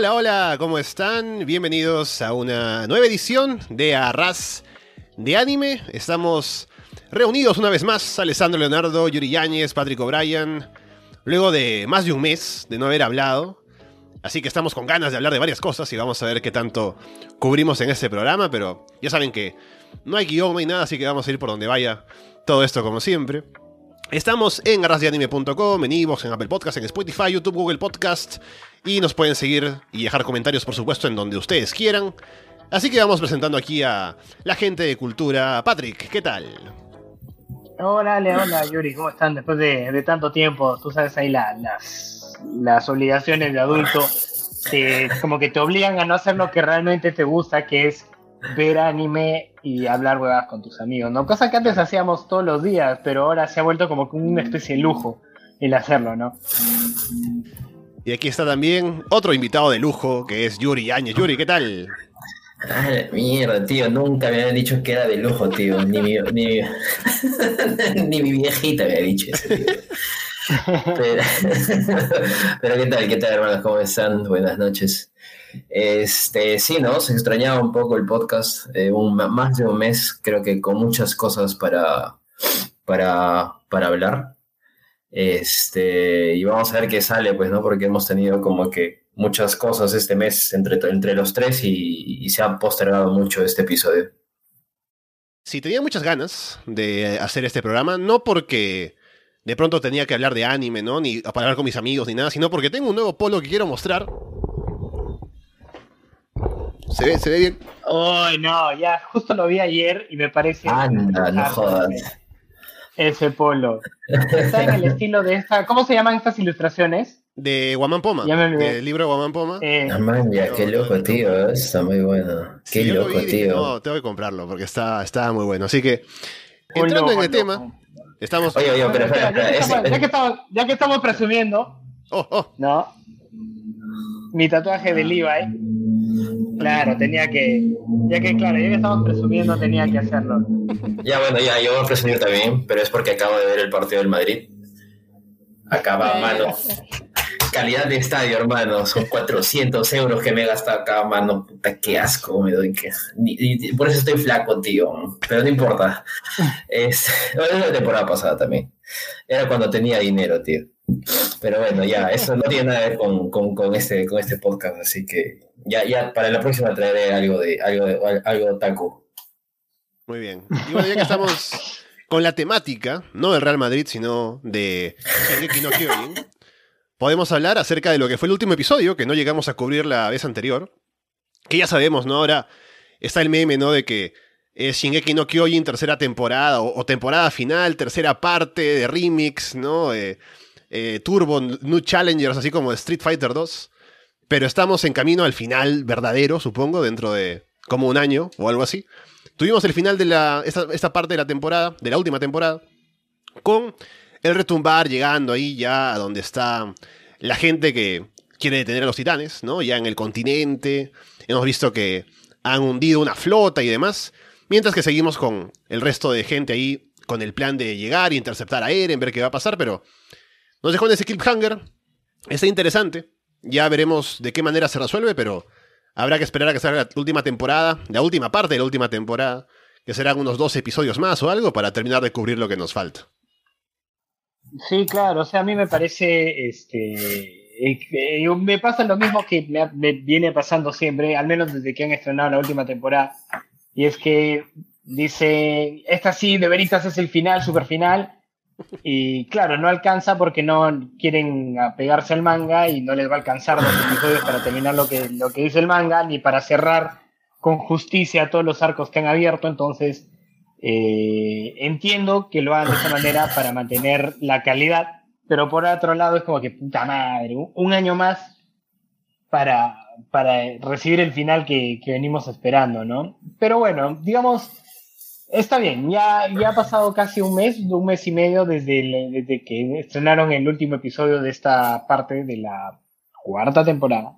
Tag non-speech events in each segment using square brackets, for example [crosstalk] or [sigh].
Hola, hola, ¿cómo están? Bienvenidos a una nueva edición de Arras de Anime. Estamos reunidos una vez más, Alessandro Leonardo, Yuri Yáñez, Patrick O'Brien, luego de más de un mes de no haber hablado. Así que estamos con ganas de hablar de varias cosas y vamos a ver qué tanto cubrimos en este programa, pero ya saben que no hay guion, no nada, así que vamos a ir por donde vaya todo esto como siempre. Estamos en arrasdeanime.com, en Evox, en Apple Podcast, en Spotify, YouTube, Google Podcast. Y nos pueden seguir y dejar comentarios, por supuesto, en donde ustedes quieran. Así que vamos presentando aquí a la gente de cultura. Patrick, ¿qué tal? Hola, hola, Yuri, ¿cómo están? Después de, tanto tiempo, tú sabes ahí las, las obligaciones de adulto, como que te obligan a no hacer lo que realmente te gusta, que es ver anime y hablar huevas con tus amigos, ¿no? Cosa que antes hacíamos todos los días, pero ahora se ha vuelto como una especie de lujo el hacerlo, ¿no? Y aquí está también otro invitado de lujo, que es Yuri Áñez. Yuri, ¿qué tal? Ay, mierda, tío, nunca me habían dicho que era de lujo, tío. Ni mi, ni, [laughs] ni mi viejita me había dicho eso, tío. [laughs] Pero, [laughs] pero, ¿qué tal? ¿Qué tal, hermanos? ¿Cómo están? Buenas noches. Este, sí, ¿no? Se extrañaba un poco el podcast, eh, un, más de un mes, creo que con muchas cosas para, para, para hablar. Este, y vamos a ver qué sale, pues, ¿no? Porque hemos tenido como que muchas cosas este mes entre, entre los tres y, se ha postergado mucho este episodio. Sí, tenía muchas ganas de hacer este programa, no porque de pronto tenía que hablar de anime, ¿no? Ni hablar con mis amigos ni nada, sino porque tengo un nuevo polo que quiero mostrar. ¿Se ve, se ve bien? Ay, no, ya justo lo vi ayer y me parece. Anda, no jodas. Ese polo. Está en el estilo de esta. ¿Cómo se llaman estas ilustraciones? De Guamán Poma. El libro de Guamán Poma. Eh, ya, qué loco, tío. Está muy bueno. Qué loco, tío. no, tengo que comprarlo porque está, está muy bueno. Así que, entrando en el tema, estamos. Oye, oye, pero espera, Ya, que estamos, ya que estamos presumiendo. Oh, oh. ¿No? Mi tatuaje de Levi Claro, tenía que, ya que claro, ya que estamos presumiendo tenía que hacerlo. Ya bueno, ya yo voy a presumir también, pero es porque acabo de ver el partido del Madrid. Acaba, mano. Calidad de estadio, hermano. Son 400 euros que me he gastado acá, mano. Puta, qué asco me doy. Que... por eso estoy flaco, tío. Pero no importa. Es, [laughs] es la temporada pasada también. Era cuando tenía dinero, tío. Pero bueno, ya, eso no tiene nada que ver con, con, este, con este podcast, así que ya, ya para la próxima traeré algo de algo de, algo taco. Muy bien. Y bueno, ya que estamos con la temática, no del Real Madrid, sino de no Kyojin, podemos hablar acerca de lo que fue el último episodio, que no llegamos a cubrir la vez anterior. Que ya sabemos, ¿no? Ahora está el meme, ¿no? De que es Shingeki no Kyojin tercera temporada o, temporada final, tercera parte de remix, ¿no? Eh, eh, Turbo, New Challengers, así como Street Fighter 2. Pero estamos en camino al final verdadero, supongo, dentro de como un año o algo así. Tuvimos el final de la, esta, parte de la temporada, de la última temporada, con el retumbar llegando ahí ya a donde está la gente que quiere detener a los titanes, ¿no? Ya en el continente. Hemos visto que han hundido una flota y demás. Mientras que seguimos con el resto de gente ahí con el plan de llegar interceptar a Eren, ver qué va a pasar, pero nos dejó en ese cliffhanger. Está interesante. Ya veremos de qué manera se resuelve, pero habrá que esperar a que salga la última temporada, la última parte de la última temporada, que serán unos dos episodios más o algo para terminar de cubrir lo que nos falta. Sí, claro, o sea, a mí me parece, este, eh, eh, me pasa lo mismo que me, viene pasando siempre, al menos desde que han estrenado la última temporada, y es que dice, esta sí, de veritas es el final, super final, y claro, no alcanza porque no quieren apegarse al manga y no les va a alcanzar los episodios para terminar lo que, lo que dice el manga, ni para cerrar con justicia todos los arcos que han abierto. Entonces, eh, entiendo que lo hagan de esa manera para mantener la calidad, pero por otro lado es como que puta madre, un año más para, para recibir el final que, que venimos esperando, ¿no? Pero bueno, digamos Está bien, ya, ya ha pasado casi un mes, un mes y medio desde, desde que estrenaron el último episodio de esta parte de la cuarta temporada.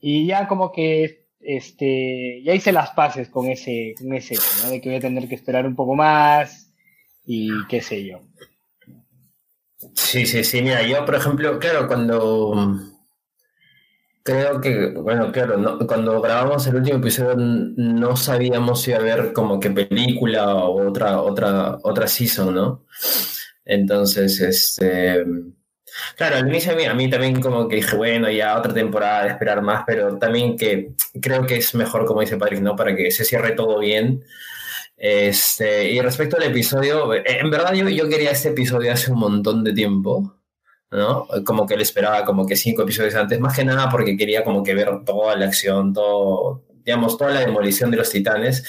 Y ya como que este ya hice las paces con ese, con ese ¿no? De que voy a tener que esperar un poco más y qué sé yo. Sí, sí, sí, mira, yo por ejemplo, claro, cuando creo que, bueno, claro, cuando grabamos el último episodio no sabíamos si iba a haber como que película o otra, otra, otra season, ¿no? Entonces, este... Claro, al inicio a mí, a mí también como que dije, bueno, ya otra temporada de esperar más, pero también que creo que es mejor, como dice Patrick, ¿no? Para que se cierre todo bien. Este, y respecto al episodio, en verdad yo, yo quería este episodio hace un montón de tiempo. ¿No? Como que le esperaba como que cinco episodios antes, más que nada porque quería como que ver toda la acción, todo, digamos, toda la demolición de los titanes.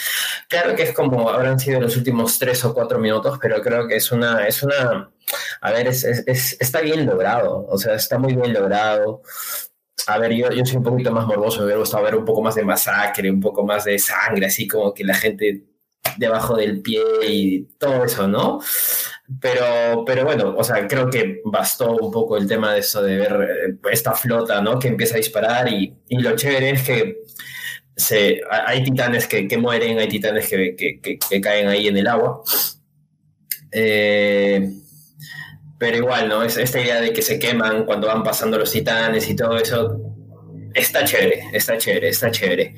Claro que es como habrán sido los últimos tres o cuatro minutos, pero creo que es una, es una, a ver, es, es, está bien logrado, o sea, está muy bien logrado. A ver, yo, yo soy un poquito más morboso, me hubiera gustado ver un poco más de masacre, un poco más de sangre, así como que la gente debajo del pie y todo eso, ¿no? Pero, pero bueno, o sea, creo que bastó un poco el tema de eso de ver eh, esta flota, ¿no? Que empieza a disparar y, y lo chévere es que se, hay titanes que, que mueren, hay titanes que, que, que, caen ahí en el agua. Eh, pero igual, ¿no? Es, esta idea de que se queman cuando van pasando los titanes y todo eso, está chévere, está chévere, está chévere.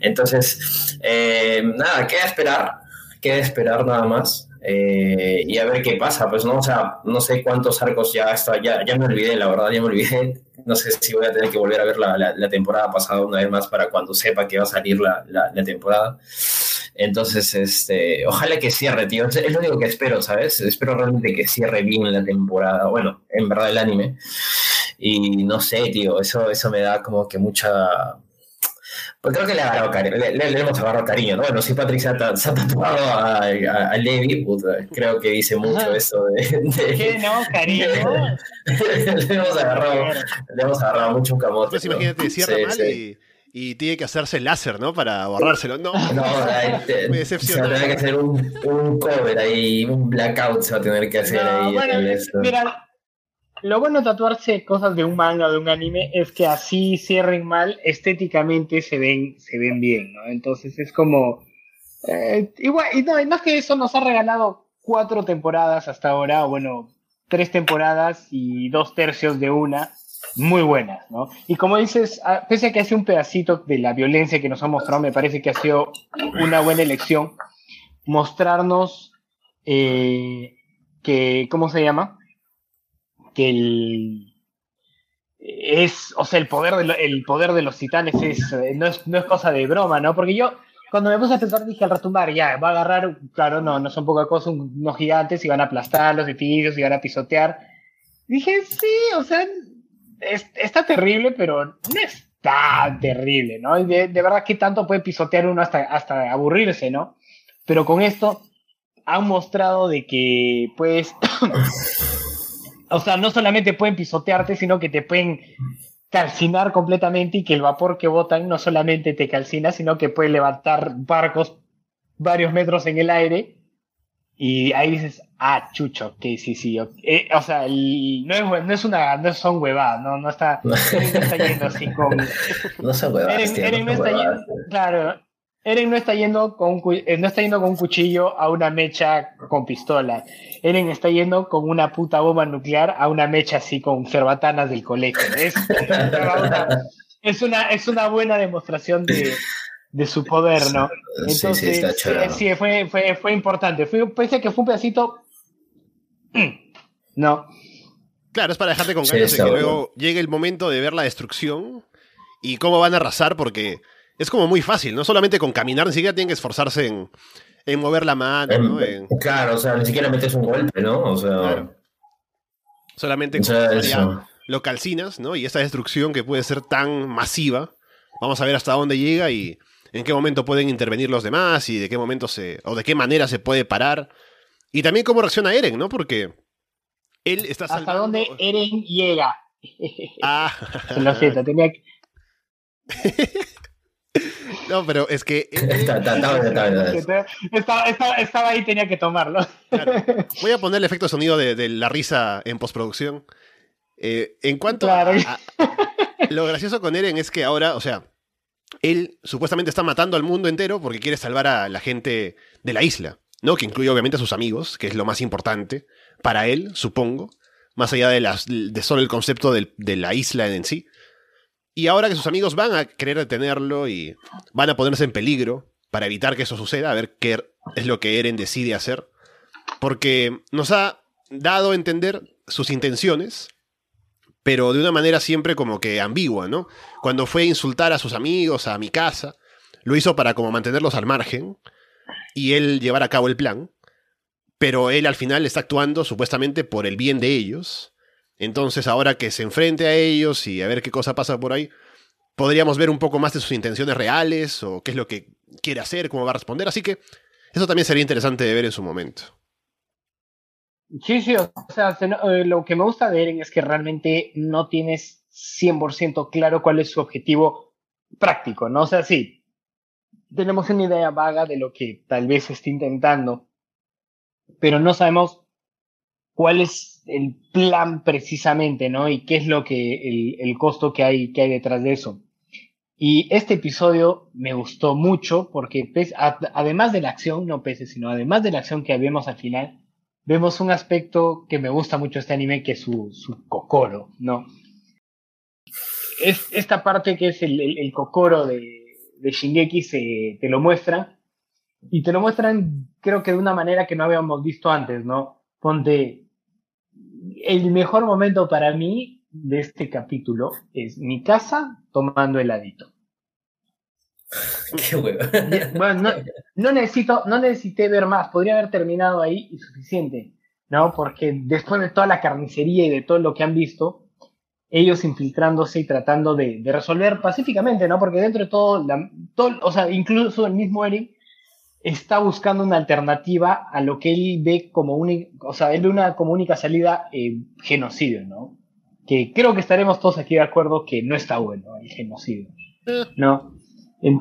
Entonces, eh, nada, queda esperar, queda esperar nada más. Eh, y a ver qué pasa, pues no, o sea, no sé cuántos arcos ya está, ya, ya me olvidé, la verdad, ya me olvidé. No sé si voy a tener que volver a ver la, la, temporada pasada una vez más para cuando sepa que va a salir la, la, temporada. Entonces, este, ojalá que cierre, tío. Es lo único que espero, ¿sabes? Espero realmente que cierre bien la temporada. Bueno, en verdad el anime. Y no sé, tío, eso, eso me da como que mucha, pues creo que le, agarrado cariño, le, hemos agarrado cariño, ¿no? Bueno, si Patrick se ha, tatuado a, a, Levi, creo que dice mucho eso de, ¿Qué no, cariño? [laughs] le, hemos agarrado, le hemos agarrado mucho un camote. Pues imagínate, cierra mal y, y, tiene que hacerse láser, ¿no? Para borrárselo. No, no, [laughs] te, me Se va a tener que hacer un, un cover ahí, un blackout se va a tener que hacer ahí. Bueno, mira, lo bueno de tatuarse cosas de un manga o de un anime es que así cierren mal, estéticamente se ven, se ven bien, ¿no? Entonces es como. Eh, igual, y no, y más que eso nos ha regalado cuatro temporadas hasta ahora, o bueno, tres temporadas y dos tercios de una, muy buenas, ¿no? Y como dices, pese a que hace un pedacito de la violencia que nos ha mostrado, me parece que ha sido una buena elección mostrarnos eh, que, ¿cómo se llama? Que el es, o sea, el poder de, el poder de los titanes es no, es, no es cosa de broma, ¿no? Porque yo, cuando me puse a pensar, dije al retumbar, ya, va a agarrar, claro, no, no son poca cosa, unos gigantes y van a aplastar los edificios y van a pisotear. Dije, sí, o sea, está terrible, pero no es tan terrible, ¿no? De, de, verdad que tanto puede pisotear uno hasta, hasta aburrirse, ¿no? Pero con esto han mostrado de que, pues, o sea, no solamente pueden pisotearte, sino que te pueden calcinar completamente y que el vapor que botan no solamente te calcina, sino que puede levantar barcos varios metros en el aire y ahí dices, ah, chucho, que sí, sí. Eh, o sea, no, es, no es una, no son huevadas, no, no está, no está yendo así con... [laughs] No son huevadas. no está yendo, claro, Eren no está yendo con eh, no está yendo con un cuchillo a una mecha con pistola. Eren está yendo con una puta bomba nuclear a una mecha así con cerbatanas del colegio. Es, es una, es una buena demostración de, de su poder, ¿no? Entonces, sí, sí, fue, fue, fue importante. Fue, pese que fue un pedacito. [clears throat] No. Claro, es para dejarte con ganas de que luego llegue el momento de ver la destrucción y cómo van a arrasar, porque es como muy fácil, no solamente con caminar, ni siquiera tienen que esforzarse en, en mover la mano, ¿no? Claro, o sea, ni siquiera metes un golpe, ¿no? O sea. Solamente con lo calcinas, ¿no? Y esta destrucción que puede ser tan masiva, vamos a ver hasta dónde llega y en qué momento pueden intervenir los demás y de qué momento se. o de qué manera se puede parar. Y también cómo reacciona Eren, ¿no? Porque él está Hasta dónde [laughs] Eren llega. Ah. [laughs] Lo siento, tenía que. [laughs] No, pero es que. Estaba ahí, tenía que tomarlo. [laughs] Voy a poner el efecto de sonido de, la risa en postproducción. Eh, en cuanto a, Lo gracioso con Eren es que ahora, o sea, él supuestamente está matando al mundo entero porque quiere salvar a la gente de la isla, ¿no? Que incluye obviamente a sus amigos, que es lo más importante para él, supongo, más allá de, las, de solo el concepto de la isla en sí. Y ahora que sus amigos van a querer detenerlo y van a ponerse en peligro para evitar que eso suceda, a ver qué es lo que Eren decide hacer. Porque nos ha dado a entender sus intenciones, pero de una manera siempre como que ambigua, ¿no? Cuando fue a insultar a sus amigos, a mi casa, lo hizo para como mantenerlos al margen y él llevar a cabo el plan, pero él al final está actuando supuestamente por el bien de ellos. Entonces ahora que se enfrente a ellos y a ver qué cosa pasa por ahí, podríamos ver un poco más de sus intenciones reales o qué es lo que quiere hacer, cómo va a responder, así que eso también sería interesante de ver en su momento. Sí, sí, o sea, eh, lo que me gusta de Eren es que realmente no tienes 100% claro cuál es su objetivo práctico, ¿no? O sea, sí, tenemos una idea vaga de lo que tal vez esté intentando, pero no sabemos cuál es el plan precisamente, ¿no? Y qué es lo que, el, el costo que hay, que hay detrás de eso. Y este episodio me gustó mucho porque además de la acción, no pese, sino además de la acción que vemos al final, vemos un aspecto que me gusta mucho este anime, que es su, su kokoro, ¿no? Es esta parte que es el, el, kokoro de, de Shingeki, se, te lo muestran, y te lo muestran creo que de una manera que no habíamos visto antes, ¿no? Ponte, el mejor momento para mí de este capítulo es mi casa tomando heladito. [laughs] Qué huevo. Bueno, no, necesito, no necesité ver más, podría haber terminado ahí y suficiente, ¿no? Porque después de toda la carnicería y de todo lo que han visto, ellos infiltrándose y tratando de, resolver pacíficamente, ¿no? Porque dentro de todo, todo, o sea, incluso el mismo Eric está buscando una alternativa a lo que él ve como única, o sea, él ve una como única salida eh, genocidio, ¿no? Que creo que estaremos todos aquí de acuerdo que no está bueno el genocidio, eh. ¿no? [laughs]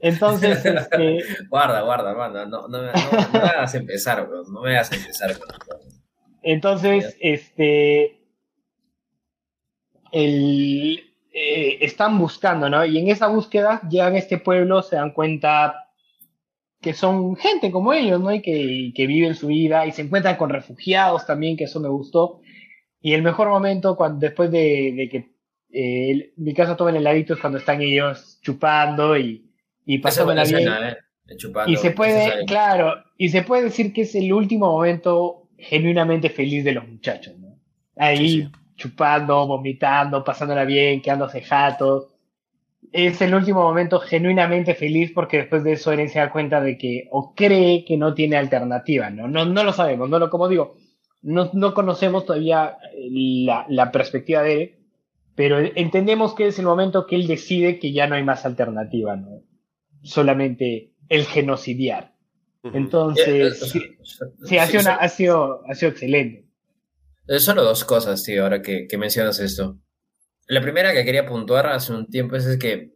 Entonces, este... Guarda, guarda, guarda, no, no, no, me hagas empezar, bro, no me hagas empezar. Entonces, este... El, eh, están buscando, ¿no? Y en esa búsqueda llegan a este pueblo, se dan cuenta que son gente como ellos, ¿no? Y que, que viven su vida y se encuentran con refugiados también, que eso me gustó. Y el mejor momento, cuando, después de, de que eh, mi casa toma el heladito es cuando están ellos chupando y, y pasando la bien. ¿eh? y se puede, claro, y se puede decir que es el último momento genuinamente feliz de los muchachos, ¿no? Ahí chupando, vomitando, pasándola bien, quedándose jatos. Es el último momento genuinamente feliz porque después de eso Eren se da cuenta de que, o cree que no tiene alternativa, ¿no? No, no lo sabemos, no lo, como digo, no, no conocemos todavía la, la perspectiva de Eren, pero entendemos que es el momento que él decide que ya no hay más alternativa, ¿no? Solamente el genocidiar. Entonces, sí, ha, sido, ha, sido, ha sido excelente. Solo dos cosas, tío, ahora que, que, mencionas esto. La primera que quería puntuar hace un tiempo es, que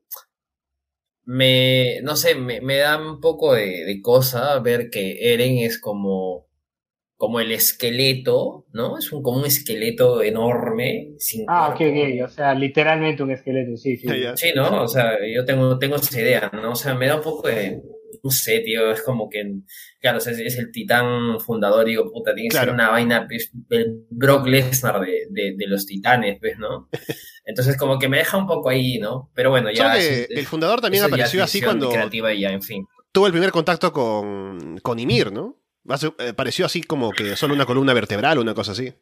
me, no sé, me, me da un poco de, de, cosa ver que Eren es como como el esqueleto, ¿no? Es un, como un esqueleto enorme. Sin ah, qué gay, o sea, literalmente un esqueleto, sí, sí. Sí, ¿no? O sea, yo tengo, tengo esa idea, ¿no? O sea, me da un poco de, no sé, tío, es como que, claro, es, es el titán fundador, digo, puta, tiene que ser una vaina, pues, el Brock Lesnar de, de, los titanes, pues, ¿no? [laughs] Entonces, como que me deja un poco ahí, ¿no? Pero bueno, ya. el fundador también apareció así cuando. Creativa y ya, en fin. Tuvo el primer contacto con, con Ymir, ¿no? Eh, pareció así como que solo una columna vertebral o una cosa así.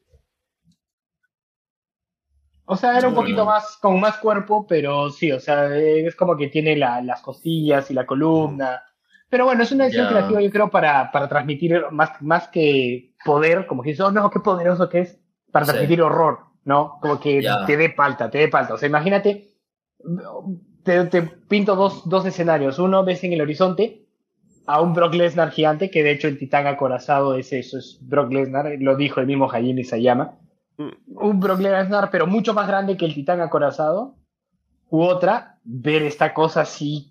O sea, era un poquito más, con más cuerpo, pero sí, o sea, es como que tiene las costillas y la columna. Pero bueno, es una decisión creativa, yo creo, para, para transmitir más, más que poder, como que dices, oh no, qué poderoso que es, para transmitir horror, ¿no? Como que te dé falta, te dé falta. O sea, imagínate, te, te pinto dos, dos escenarios. Uno, ves en el horizonte a un Brock Lesnar gigante, que de hecho el titán acorazado es eso, es Brock Lesnar, lo dijo el mismo Hajime Sayama. Mm. Un Brock Lesnar, pero mucho más grande que el titán acorazado. U otra, ver esta cosa así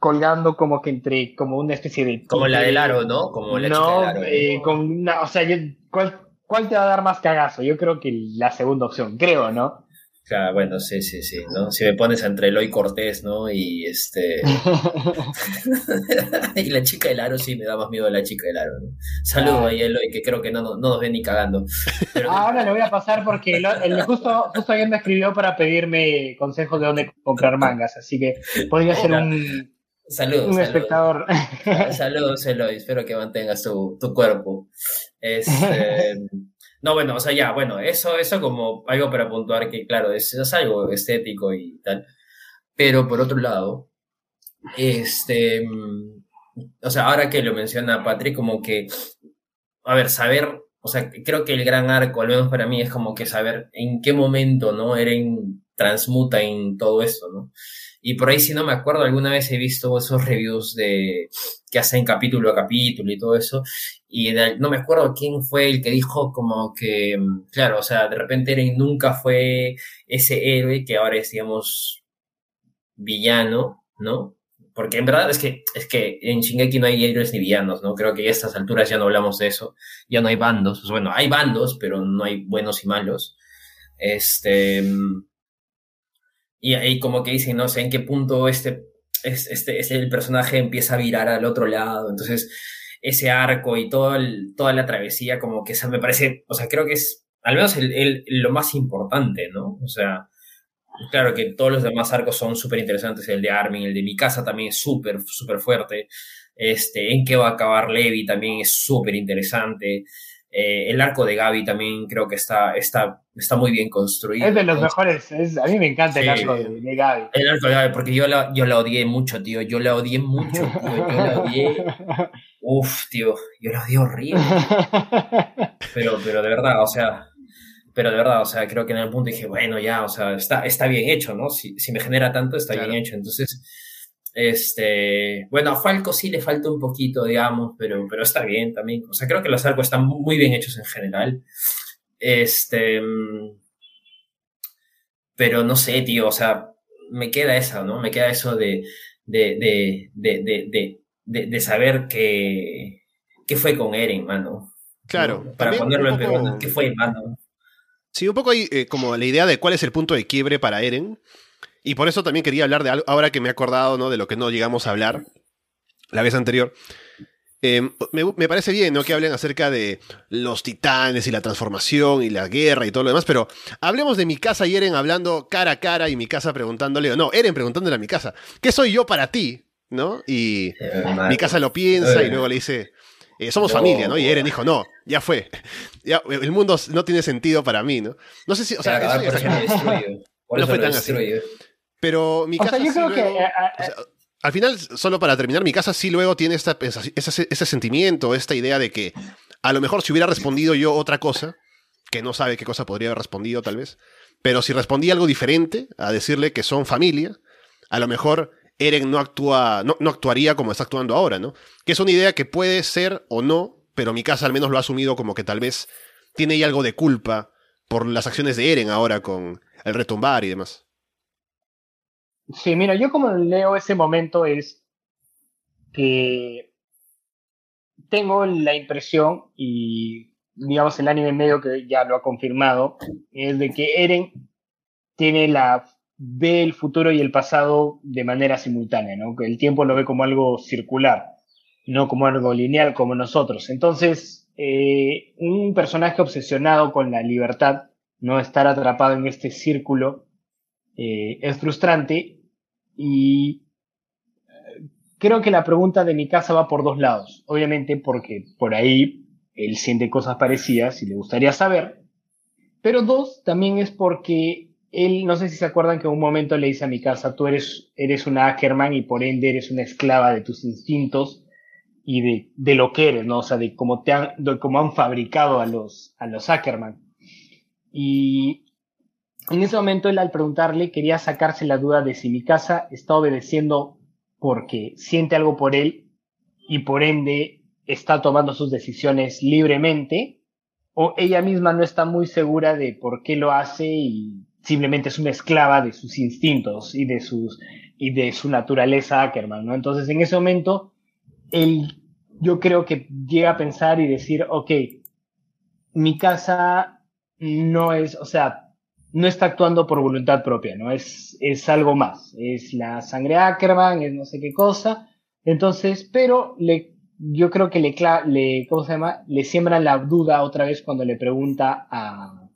colgando como que entre, como una especie de... Como la del aro, ¿no? Como la no, aro, eh, con una, o sea, ¿cuál, ¿cuál te va a dar más cagazo? Yo creo que la segunda opción, creo, ¿no? Claro, bueno, sí, sí, sí, ¿no? Si me pones entre Eloy Cortés, ¿no? Y este... [laughs] y la chica del aro, sí, me da más miedo la chica del aro, ¿no? Saludo ahí, Eloy, que creo que no, no, nos ven ni cagando. [laughs] Ahora le voy a pasar porque el, justo, justo ayer me escribió para pedirme consejos de dónde comprar mangas, así que podría ser un... Saludos. Un espectador. Saludos, Eloy. Espero que mantengas tu, tu cuerpo. Este, [laughs] no, bueno, o sea, ya, bueno, eso, eso como algo para puntuar que, claro, es, es algo estético y tal. Pero por otro lado, este, mm, o sea, ahora que lo menciona Patrick, como que, a ver, saber, o sea, creo que el gran arco, al menos para mí, es como que saber en qué momento, ¿no? Eren transmuta en todo esto, ¿no? Y por ahí, si no me acuerdo, alguna vez he visto esos reviews de que hacen capítulo a capítulo y todo eso. Y no me acuerdo quién fue el que dijo como que, claro, o sea, de repente Eren nunca fue ese héroe que ahora es, digamos, villano, ¿no? Porque en verdad es que, es que en Shingeki no hay héroes ni villanos, ¿no? Creo que a estas alturas ya no hablamos de eso. Ya no hay bandos. Pues bueno, hay bandos, pero no hay buenos y malos. Este y ahí como que dicen, no sé en qué punto este, este, este, el personaje empieza a virar al otro lado. Entonces, ese arco y todo toda la travesía, como que me parece, o sea, creo que es al menos el, lo más importante, ¿no? O sea, claro que todos los demás arcos son súper interesantes, el de Armin, el de mi casa también es súper, súper fuerte, este, en qué va a acabar Levi también es súper interesante, eh, el arco de Gaby también creo que está, está, está muy bien construido. Es de los mejores. a mí me encanta el arco de, Gaby. El arco de Gaby, porque yo la, yo la odié mucho, tío. Yo la odié mucho, [laughs] tío. Yo la odié. Uf, tío. Yo la odié horrible. Pero, pero de verdad, o sea. Pero de verdad, o sea, creo que en el punto dije, bueno, ya, o sea, está, está bien hecho, ¿no? Si, si me genera tanto, está bien hecho. Entonces este, bueno, a Falco sí le falta un poquito, digamos, pero, pero está bien también. O sea, creo que los arcos están muy bien hechos en general. Este, pero no sé, tío, o sea, me queda eso, ¿no? Me queda eso de, de, de, de, de, saber que, qué fue con Eren, mano. Claro. Para ponerlo en poco... ¿qué fue, mano? Sí, un poco ahí eh, como la idea de cuál es el punto de quiebre para Eren. Y por eso también quería hablar de algo, ahora que me he acordado ¿no? de lo que no llegamos a hablar la vez anterior. Em, me, parece bien ¿no? que hablen acerca de los titanes y la transformación y la guerra y todo lo demás, pero hablemos de mi casa y Eren hablando cara a cara y mi casa preguntándole, no, Eren preguntándole a mi casa, ¿qué soy yo para ti? ¿No? Y mi casa lo piensa y luego le dice, eh, somos familia, ¿no? Y Eren dijo, no, ya fue, ya, el mundo no tiene sentido para mí, ¿no? No sé si, o sea, no fue tan así. Pero mi casa. al final, solo para terminar, mi casa sí luego tiene esta, ese, sentimiento, esta idea de que a lo mejor si hubiera respondido yo otra cosa, que no sabe qué cosa podría haber respondido tal vez, pero si respondí algo diferente, a decirle que son familia, a lo mejor Eren no, actúa, no, no actuaría como está actuando ahora, ¿no? Que es una idea que puede ser o no, pero mi casa al menos lo ha asumido como que tal vez tiene ahí algo de culpa por las acciones de Eren ahora con el retumbar y demás. Sí, mira, yo como leo ese momento es que tengo la impresión, y digamos el anime medio que ya lo ha confirmado, es de que Eren tiene la ve el futuro y el pasado de manera simultánea, ¿no? Que el tiempo lo ve como algo circular, no como algo lineal como nosotros. Entonces, eh, un personaje obsesionado con la libertad, no estar atrapado en este círculo, eh, es frustrante y eh, creo que la pregunta de mi casa va por dos lados. Obviamente porque por ahí él siente cosas parecidas y le gustaría saber. Pero dos, también es porque él, no sé si se acuerdan que en un momento le dice a mi casa, tú eres, eres una Ackerman y por ende eres una esclava de tus instintos y de, de lo que eres, ¿no? O sea, de cómo, te han, cómo han fabricado a los, a los Ackerman. Y en ese momento él al preguntarle quería sacarse la duda de si mi casa está obedeciendo porque siente algo por él y por ende está tomando sus decisiones libremente o ella misma no está muy segura de por qué lo hace y simplemente es una esclava de sus instintos y de sus y de su naturaleza Ackerman, ¿no? Entonces en ese momento él yo creo que llega a pensar y decir, ok, mi casa no es, o sea, no está actuando por voluntad propia, ¿no? Es, es algo más. Es la sangre Ackerman, es no sé qué cosa. Entonces, pero le, yo creo que le, le, ¿cómo se llama? Le siembra la duda otra vez cuando le pregunta a...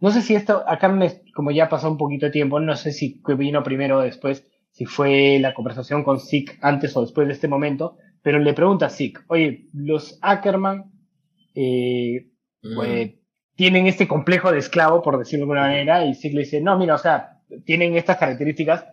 No sé si esto, acá me, como ya pasó un poquito de tiempo, no sé si vino primero o después, si fue la conversación con Zeke antes o después de este momento, pero le pregunta a Zeke, oye, los Ackerman, eh, pues, tienen este complejo de esclavo, por decirlo de alguna manera, y Zeke le dice, no, mira, o sea, tienen estas características,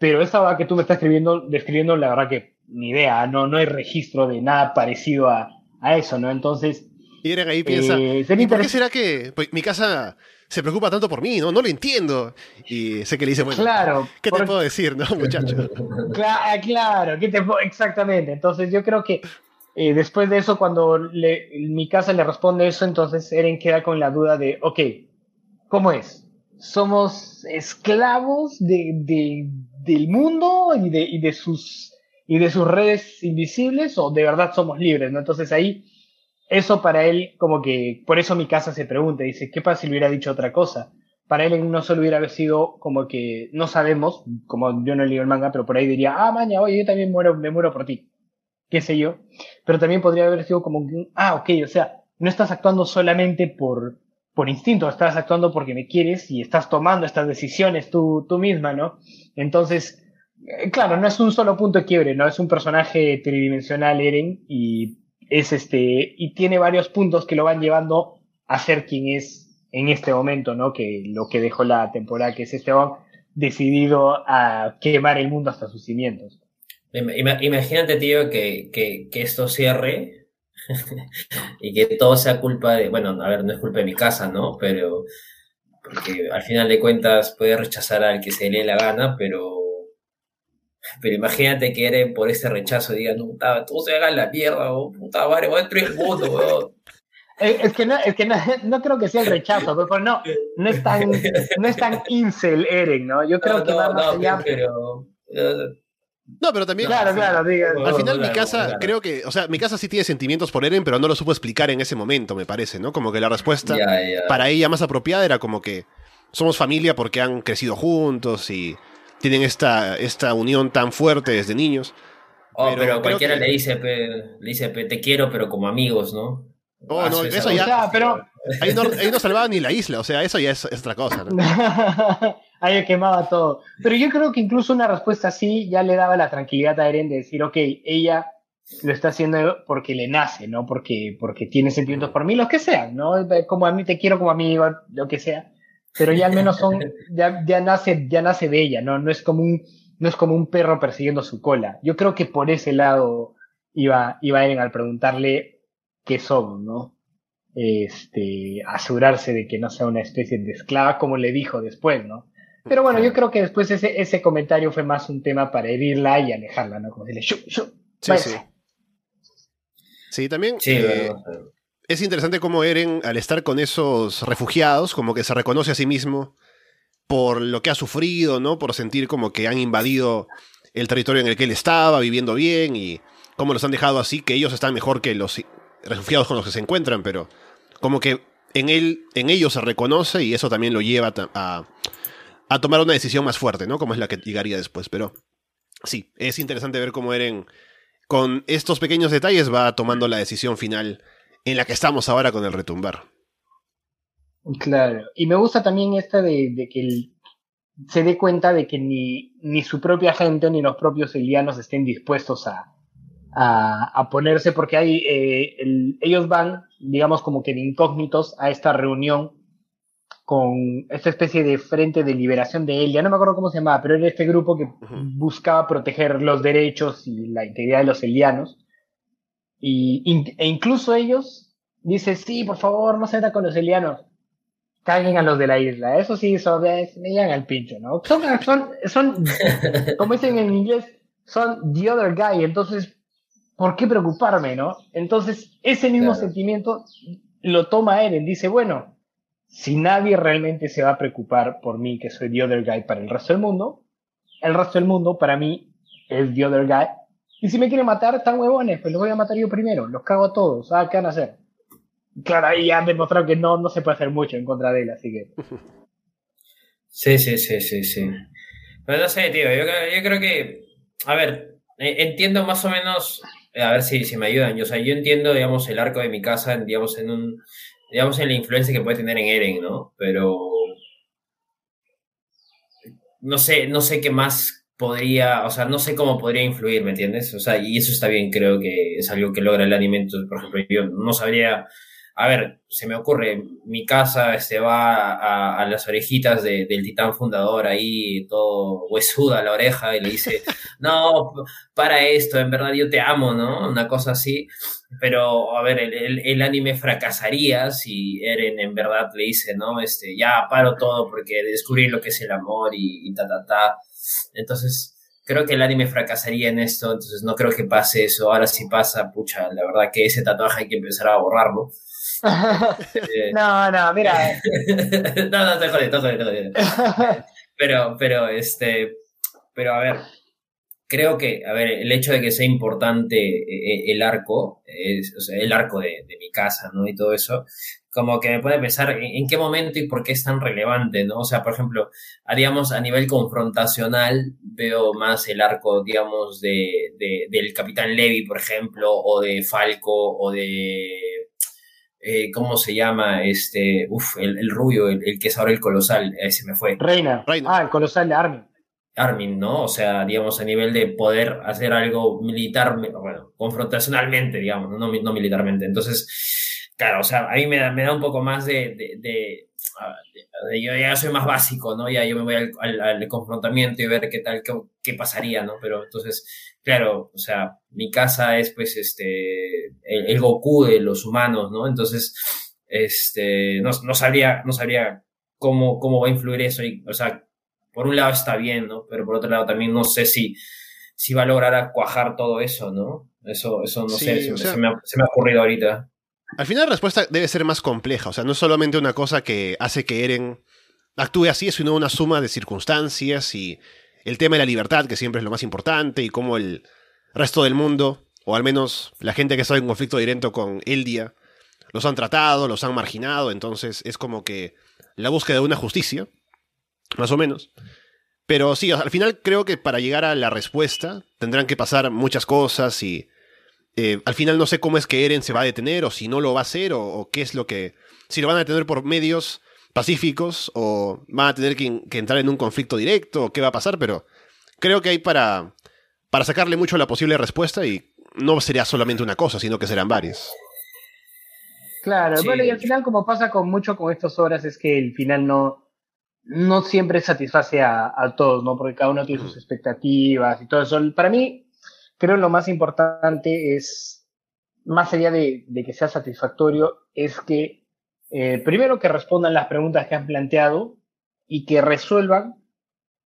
pero esta va que tú me estás escribiendo, describiendo, la verdad que ni idea, no, no hay registro de nada parecido a, a eso, ¿no? Entonces... Y Eren ahí piensa, eh, ¿y por qué será que pues, mi casa se preocupa tanto por mí? No, no lo entiendo. Y sé que le dice, bueno, claro, ¿qué te puedo decir, no, muchacho? [laughs] Claro, claro ¿qué te exactamente. Entonces yo creo que eh, después de eso, cuando le, mi casa le responde eso, entonces Eren queda con la duda de, ok, ¿cómo es? ¿Somos esclavos de, de, del mundo y de, y, de sus, y de sus redes invisibles o de verdad somos libres? ¿no? Entonces ahí, eso para él, como que, por eso mi casa se pregunta, dice, ¿qué pasa si le hubiera dicho otra cosa? Para él no solo hubiera sido como que no sabemos, como yo no leído el manga, pero por ahí diría, ah, maña, oye, yo también muero, me muero por ti qué sé yo, pero también podría haber sido como, ah, ok, o sea, no estás actuando solamente por, por instinto, estás actuando porque me quieres y estás tomando estas decisiones tú, tú misma, ¿no? Entonces, eh, claro, no es un solo punto de quiebre, ¿no? Es un personaje tridimensional, Eren, y es este, y tiene varios puntos que lo van llevando a ser quien es en este momento, ¿no? Que lo que dejó la temporada, que es Esteban decidido a quemar el mundo hasta sus cimientos. Imagínate, tío, que, que, que esto cierre [laughs] y que todo sea culpa de, bueno, a ver, no es culpa de mi casa, ¿no? Pero, porque al final de cuentas puede rechazar al que se le dé la gana, pero, pero imagínate que eres por ese rechazo, digan, no, puta, tú se haga la mierda, o puta madre, voy a destruir el mundo, weón. Es que, no, es que no, [laughs] no, creo que sea el rechazo, pero no, no es tan, no es tan incel Eren, ¿no? Yo creo que va más allá. Pero, no, pero también. Claro, claro, diga. Al final, mi casa, creo que. O sea, mi casa sí tiene sentimientos por Eren, pero no lo supo explicar en ese momento, me parece, ¿no? Como que la respuesta para ella más apropiada era como que somos familia porque han crecido juntos y tienen esta, esta unión tan fuerte desde niños. Oh, pero, cualquiera le dice, le dice, te quiero, pero como amigos, ¿no? Oh, no, eso ya. pero... ahí, no, ahí, no, [laughs] salvaba ni la isla, o sea, eso ya es, es otra cosa, ¿no? [laughs] ahí quemaba todo. Pero yo creo que incluso una respuesta así ya le daba la tranquilidad a Eren de decir, ok, ella lo está haciendo porque le nace, ¿no? Porque, porque tiene sentimientos por mí, lo que sea, ¿no? Como a mí te quiero como amigo, lo que sea. Pero ya al menos son, [laughs] ya, ya nace, ya nace de ella, ¿no? No es como un, no es como un perro persiguiendo su cola. Yo creo que por ese lado iba, iba Eren al preguntarle qué somos, ¿no? Este, asegurarse de que no sea una especie de esclava, como le dijo después, ¿no? Pero bueno, yo creo que después ese, ese comentario fue más un tema para herirla y alejarla, ¿no? Como decirle, ¡shu, shu! Sí, sí. sí, también eh, es interesante cómo Eren, al estar con esos refugiados, como que se reconoce a sí mismo por lo que ha sufrido, ¿no? Por sentir como que han invadido el territorio en el que él estaba, viviendo bien, y cómo los han dejado así, que ellos están mejor que los refugiados con los que se encuentran, pero como que en él, en ellos se reconoce y eso también lo lleva a, a tomar una decisión más fuerte, ¿no? Como es la que llegaría después. Pero sí, es interesante ver cómo Eren, con estos pequeños detalles, va tomando la decisión final en la que estamos ahora con el retumbar. Claro, y me gusta también esta de, que él se dé cuenta de que ni, ni su propia gente ni los propios elianos estén dispuestos a, a, ponerse, porque hay, eh, ellos van, digamos, como que de incógnitos a esta reunión con esta especie de frente de liberación de Elia, no me acuerdo cómo se llamaba, pero era este grupo que buscaba proteger los derechos y la integridad de los elianos. Y, e incluso ellos dicen, sí, por favor, no se meta con los elianos, caguen a los de la isla. Eso sí, son, me llegan al pincho, ¿no? Son, son, son, [laughs] como dicen en inglés, son the other guy, entonces, ¿por qué preocuparme, no? Entonces, ese mismo sentimiento lo toma Eren, dice, bueno, si nadie realmente se va a preocupar por mí, que soy the other guy para el resto del mundo, el resto del mundo para mí es the other guy. Y si me quieren matar, están huevones, pues los voy a matar yo primero, los cago a todos, ¿ah? ¿Qué van a hacer? Claro, ahí han demostrado que no, no se puede hacer mucho en contra de él, así que. [laughs] Sí, sí, sí, sí, sí. Pero no sé, tío, yo, creo que, a ver, e, entiendo más o menos, a ver si, si me ayudan, yo, o yo entiendo, digamos, el arco de mi casa, digamos, en un, digamos, en la influencia que puede tener en Eren, ¿no? Pero no sé, no sé qué más podría, o sea, no sé cómo podría influir, ¿me entiendes? O sea, y eso está bien, creo que es algo que logra el anime, por ejemplo, yo no sabría a ver, se me ocurre, mi casa este, va a, las orejitas del titán fundador ahí, todo huesuda la oreja, y le dice, [laughs] no, para esto, en verdad yo te amo, ¿no? Una cosa así. Pero, a ver, el, anime fracasaría si Eren en verdad le dice, ¿no? Este, ya paro todo porque descubrí lo que es el amor y, ta, ta, ta. Entonces, creo que el anime fracasaría en esto, entonces no creo que pase eso. Ahora sí pasa, pucha, la verdad que ese tatuaje hay que empezar a borrarlo. [laughs] no, no, mira. [laughs] no, no, te jodiendo, te jodiendo, Pero, pero, este, pero a ver, creo que, a ver, el hecho de que sea importante eh, el arco, es, o sea, el arco de, mi casa, ¿no? Y todo eso, como que me puede pensar en, qué momento y por qué es tan relevante, ¿no? O sea, por ejemplo, a nivel confrontacional, veo más el arco, digamos, de, de, del Capitán Levy, por ejemplo, o de Falco, o de eh, ¿cómo se llama? Este, uf, el, rubio, el, que es ahora el colosal, ese me fue. Reina. Ah, el colosal de Armin. Armin, ¿no? O sea, digamos, a nivel de poder hacer algo militar, bueno, confrontacionalmente, digamos, no, no militarmente. Entonces, claro, o sea, a mí me da, me da un poco más de, de, yo ya soy más básico, ¿no? Ya yo me voy al, al, confrontamiento y ver qué tal, qué, qué, pasaría, ¿no? Pero entonces, claro, o sea, mi casa es pues este, el, Goku de los humanos, ¿no? Entonces, este, no, no sabría, no sabría cómo, cómo va a influir eso y, o sea, por un lado está bien, ¿no? Pero por otro lado también no sé si, si va a lograr cuajar todo eso, ¿no? Eso, eso no sé, se, me ha, se me ha ocurrido ahorita. Al final la respuesta debe ser más compleja, o sea, no es solamente una cosa que hace que Eren actúe así, sino una suma de circunstancias y el tema de la libertad, que siempre es lo más importante, y cómo el resto del mundo, o al menos la gente que está en conflicto directo con Eldia, los han tratado, los han marginado, entonces es como que la búsqueda de una justicia, más o menos. Pero sí, al final creo que para llegar a la respuesta tendrán que pasar muchas cosas y eh, al final no sé cómo es que Eren se va a detener o si no lo va a hacer o, qué es lo que... Si lo van a detener por medios pacíficos o van a tener que, entrar en un conflicto directo o qué va a pasar, pero creo que hay para, para sacarle mucho la posible respuesta y no sería solamente una cosa, sino que serán varias. Claro, bueno, y al final como pasa con mucho con estas obras es que el final no, no siempre satisface a, a todos, ¿no? Porque cada uno tiene sus expectativas y todo eso. Para mí, creo lo más importante es, más allá de, que sea satisfactorio, es que eh, primero que respondan las preguntas que han planteado y que resuelvan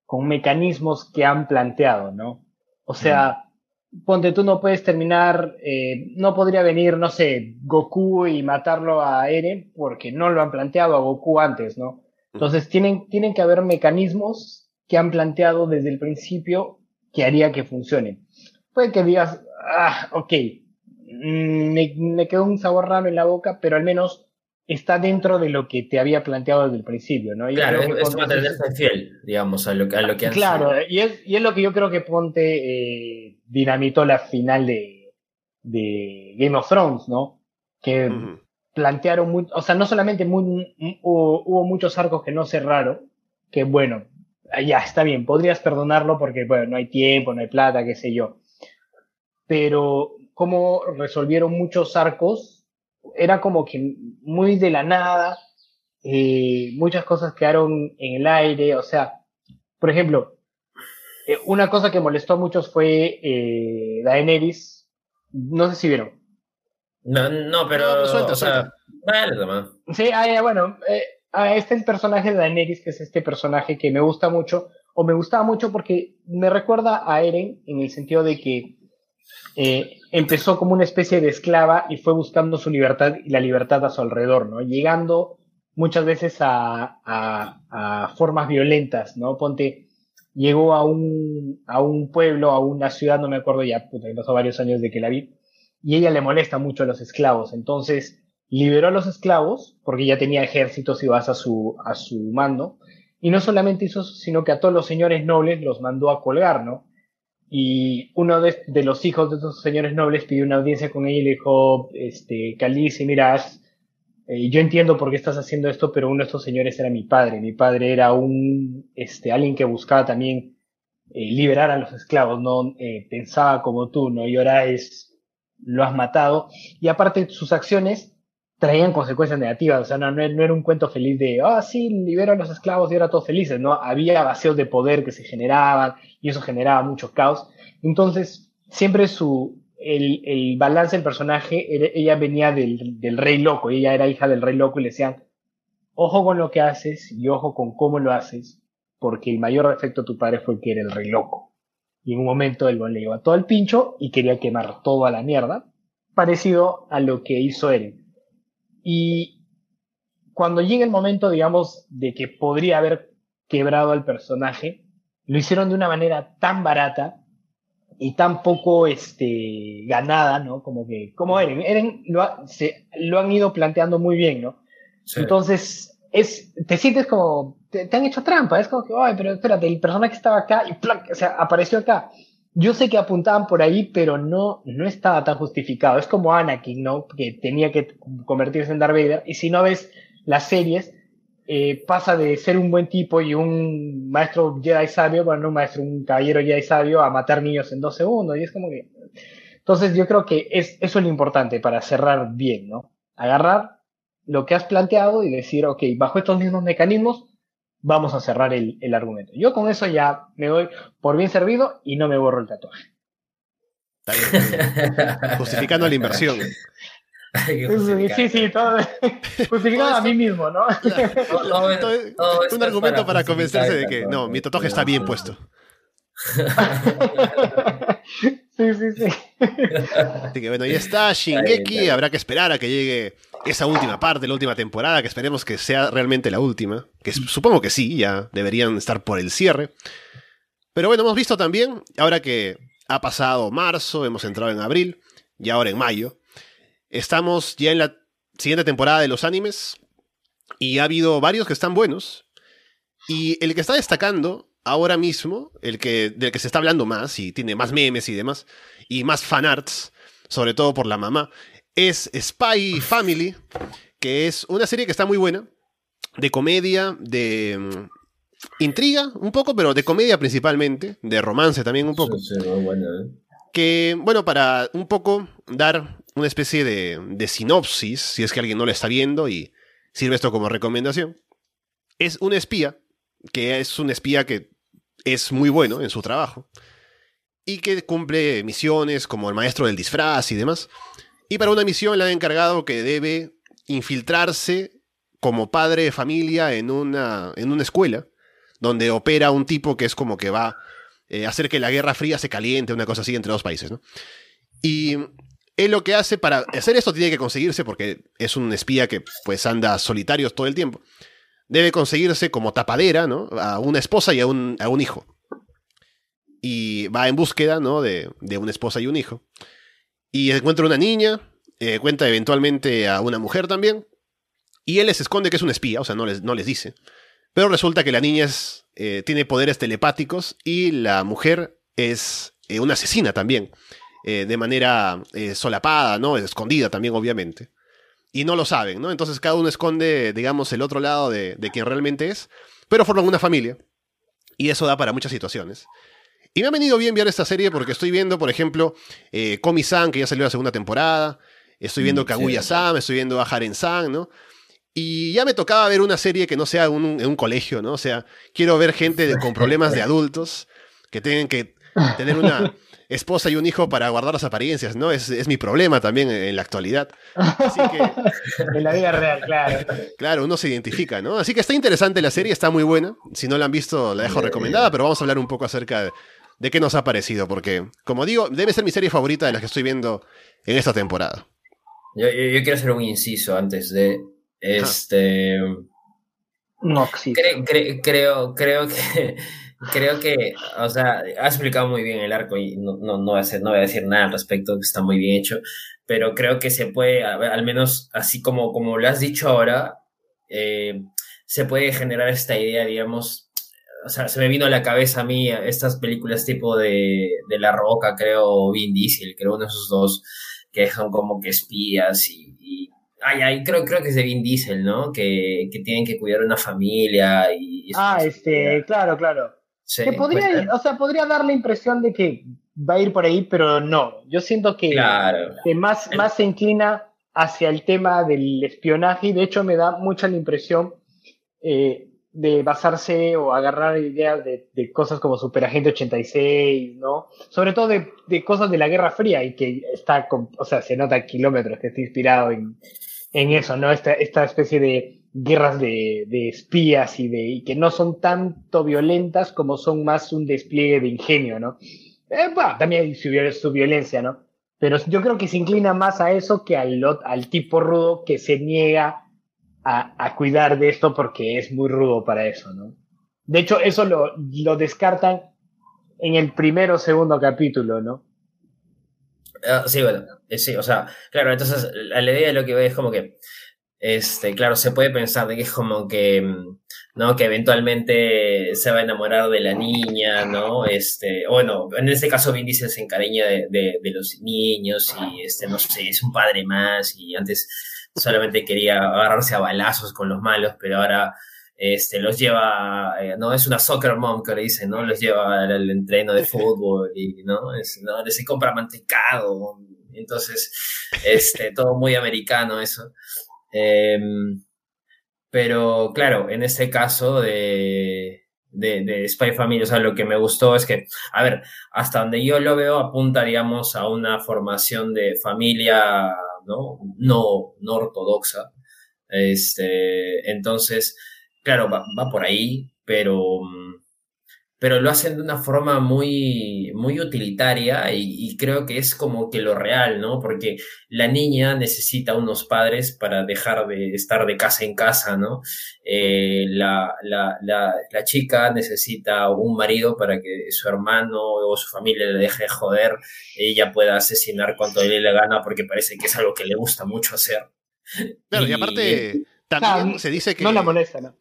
con mecanismos que han planteado, ¿no? O sea, ponte tú no puedes terminar, eh, no podría venir, no sé, Goku y matarlo a Eren porque no lo han planteado a Goku antes, ¿no? Entonces tienen, tienen que haber mecanismos que han planteado desde el principio que haría que funcionen puede que digas, ah, ok, mm, me, me, quedó un sabor raro en la boca, pero al menos está dentro de lo que te había planteado desde el principio, ¿no? claro, es, mantenerse fiel, digamos, a lo, a lo que han Claro, y es, y es lo que yo creo que Ponte eh, dinamitó la final de, de Game of Thrones, ¿no? Que plantearon, muy, o sea, no solamente muy, hubo, hubo muchos arcos que no cerraron, que bueno, ya está bien, podrías perdonarlo porque, bueno, no hay tiempo, no hay plata, qué sé yo pero como resolvieron muchos arcos, era como que muy de la nada, eh, muchas cosas quedaron en el aire, o sea, por ejemplo, eh, una cosa que molestó a muchos fue eh, Daenerys, no sé si vieron. No, no, pero, o sea, Sí, ah, bueno, eh, ah, este es el personaje de Daenerys, que es este personaje que me gusta mucho, o me gustaba mucho porque me recuerda a Eren en el sentido de que eh, empezó como una especie de esclava y fue buscando su libertad y la libertad a su alrededor, ¿no? Llegando muchas veces a, formas violentas, ¿no? Ponte, llegó a un, a un pueblo, a una ciudad, no me acuerdo ya, puta, pasó varios años de que la vi, y ella le molesta mucho a los esclavos, entonces liberó a los esclavos, porque ya tenía ejércitos y vas a su, a su mando, Y no solamente hizo eso, sino que a todos los señores nobles los mandó a colgar, ¿no? Y uno de, los hijos de esos señores nobles pidió una audiencia con ella y le dijo, este, Calice, mira, eh, yo entiendo por qué estás haciendo esto, pero uno de estos señores era mi padre. Mi padre era un, este, alguien que buscaba también eh, liberar a los esclavos, no eh, pensaba como tú, ¿no? Y ahora es, lo has matado. Y aparte, sus acciones traían consecuencias negativas, o sea, no, no, era un cuento feliz de, ah, sí, libero a los esclavos y ahora todos felices, ¿no? Había vacíos de poder que se generaban y eso generaba mucho caos. Entonces, siempre su, el, el balance del personaje, ella venía del, del rey loco, ella era hija del rey loco y le decían, ojo con lo que haces y ojo con cómo lo haces, porque el mayor defecto de tu padre fue que era el rey loco. Y en un momento el le llevó todo el pincho y quería quemar todo a la mierda, parecido a lo que hizo Eren. Y cuando llega el momento, digamos, de que podría haber quebrado al personaje, lo hicieron de una manera tan barata y tan poco este, ganada, ¿no? Como que, como Eren, Eren lo, se, lo han ido planteando muy bien, ¿no? Entonces, es, te sientes como, te, han hecho trampa, es como que, ay, pero espérate, el personaje estaba acá y ¡plac! o sea, apareció acá. Yo sé que apuntaban por ahí, pero no, no estaba tan justificado. Es como Anakin, ¿no? Que tenía que convertirse en Darth Vader. Y si no ves las series, eh, pasa de ser un buen tipo y un maestro Jedi sabio, bueno, no un maestro, un caballero Jedi sabio, a matar niños en dos segundos. Y es como que. Entonces, yo creo que es, eso es lo importante para cerrar bien, ¿no? Agarrar lo que has planteado y decir, ok, bajo estos mismos mecanismos, vamos a cerrar el, argumento. Yo con eso ya me doy por bien servido y no me borro el tatuaje. [laughs] Justificando la inversión. Sí, sí, todo. [laughs] Justificando a mí mismo, ¿no? un argumento para convencerse de que no, mi tatuaje está bien puesto. [laughs] Sí, sí, sí. Así que bueno, ya está Shingeki. Habrá que esperar a que llegue esa última parte, la última temporada, que esperemos que sea realmente la última. Que supongo que sí, ya deberían estar por el cierre. Pero bueno, hemos visto también, ahora que ha pasado marzo, hemos entrado en abril y ahora en mayo, estamos ya en la siguiente temporada de los animes y ha habido varios que están buenos. Y el que está destacando ahora mismo, el que, del que se está hablando más y tiene más memes y demás, y más fanarts, sobre todo por la mamá, es Spy Family, que es una serie que está muy buena, de comedia, de mm, intriga un poco, pero de comedia principalmente, de romance también un poco. ¿eh? Que, bueno, para un poco dar una especie de, de sinopsis, si es que alguien no lo está viendo y sirve esto como recomendación, es un espía, que es un espía que es muy bueno en su trabajo y que cumple misiones como el maestro del disfraz y demás. Y para una misión le han encargado que debe infiltrarse como padre de familia en una, en una escuela donde opera un tipo que es como que va eh, a hacer que la Guerra Fría se caliente, una cosa así entre dos países. Y él lo que hace para hacer esto tiene que conseguirse, porque es un espía que pues anda solitario todo el tiempo, debe conseguirse como tapadera, ¿no? A una esposa y a un, a un hijo. Y va en búsqueda, ¿no? De, de, una esposa y un hijo. Y encuentra una niña, eh, cuenta eventualmente a una mujer también. Y él les esconde que es un espía, o sea, no les, no les dice. Pero resulta que la niña eh, tiene poderes telepáticos y la mujer es eh, una asesina también. de manera solapada, ¿no? Escondida también, obviamente y no lo saben, ¿no? Entonces cada uno esconde, digamos, el otro lado de, de quien realmente es, pero forman una familia. Y eso da para muchas situaciones. Y me ha venido bien ver esta serie porque estoy viendo, por ejemplo, eh, Komi-san, que ya salió la segunda temporada. Estoy viendo mm, Kaguya-san, estoy viendo a Haren-san, ¿no? Y ya me tocaba ver una serie que no sea un, en un colegio, ¿no? O sea, quiero ver gente con problemas de [laughs] adultos que tengan que tener una, [laughs] esposa y un hijo para guardar las apariencias, ¿no? Es, mi problema también en la actualidad. Así que, [laughs] en la vida real, claro. Claro, uno se identifica, ¿no? Así que está interesante la serie, está muy buena. Si no la han visto, la dejo recomendada, pero vamos a hablar un poco acerca de, qué nos ha parecido, porque, como digo, debe ser mi serie favorita de las que estoy viendo en esta temporada. Yo, quiero hacer un inciso antes de este. No, sí. creo, creo que creo que, o sea, has explicado muy bien el arco y no, no, no, voy, a hacer, no voy a decir nada al respecto, que está muy bien hecho, pero creo que se puede, al menos así como, como lo has dicho ahora, eh, se puede generar esta idea, digamos, o sea, se me vino a la cabeza a mí estas películas tipo de, de La Roca, creo, Vin Diesel, creo uno de esos dos, que son como que espías y, ay, ay, creo, creo que es de Vin Diesel, ¿no? Que, que tienen que cuidar una familia y... ah, este, claro, claro. Que podría, pues, o sea, podría dar la impresión de que va a ir por ahí, pero no. Yo siento que, que más, más se inclina hacia el tema del espionaje y de hecho me da mucha la impresión eh, de basarse o agarrar ideas de, de, cosas como Superagente 86, ¿no? Sobre todo de, de, cosas de la Guerra Fría y que está, con, o sea, se nota kilómetros que está inspirado en, en eso, ¿no? Esta, esta especie de guerras de, de espías y, de, y que no son tanto violentas como son más un despliegue de ingenio, ¿no? Eh, también su, violencia, ¿no? Pero yo creo que se inclina más a eso que al, al tipo rudo que se niega a, cuidar de esto porque es muy rudo para eso, ¿no? De hecho, eso lo, lo descartan en el primero o segundo capítulo, ¿no? Ah, sí, bueno, eh, sí, o sea, claro, entonces la idea de lo que veo es como que, este, claro, se puede pensar de que es como que, mm, ¿no? Que eventualmente se va a enamorar de la niña, ¿no? Este, bueno, en este caso Vin Diesel se encariña de, de, de los niños y, este, no sé, es un padre más y antes solamente quería agarrarse a balazos con los malos, pero ahora este, los lleva, eh, no es una soccer mom que le dicen, ¿no? Los lleva al, entreno de fútbol y, ¿no? Es, ¿no? Se compra mantecado, entonces, este, todo muy americano eso. Em, pero claro, en este caso de, de, de, Spy Family, o sea, lo que me gustó es que, a ver, hasta donde yo lo veo, apunta, digamos, a una formación de familia ¿no? No, no ortodoxa. Este, entonces, claro, va, va por ahí, pero, pero lo hacen de una forma muy, muy utilitaria y, creo que es como que lo real, ¿no? Porque la niña necesita unos padres para dejar de estar de casa en casa, ¿no? Eh, la, la, la, la, chica necesita un marido para que su hermano o su familia le deje joder, ella pueda asesinar cuanto le dé gana porque parece que es algo que le gusta mucho hacer. Claro, y, aparte también se dice que... No la molesta, ¿no?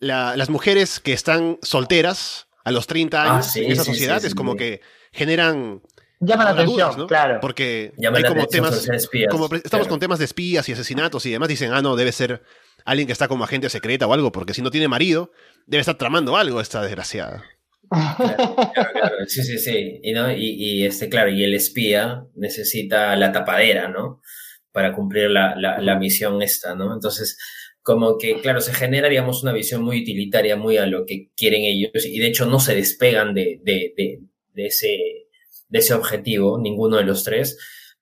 las mujeres que están solteras a los 30 ah, años en esa sociedad es como que generan llama la atención, claro. Porque hay como temas, como estamos con temas de espías y asesinatos y demás, dicen, ah, no, debe ser alguien que está como agente secreta o algo, porque si no tiene marido, debe estar tramando algo esta desgraciada. Claro, claro, Sí, sí, sí. Y, ¿no? y, este, claro, y el espía necesita la tapadera, ¿no? Para cumplir la, la, la misión esta, ¿no? Entonces, como que, claro, se genera, digamos, una visión muy utilitaria, muy a lo que quieren ellos, y de hecho no se despegan de, de, de, ese, de ese objetivo, ninguno de los tres,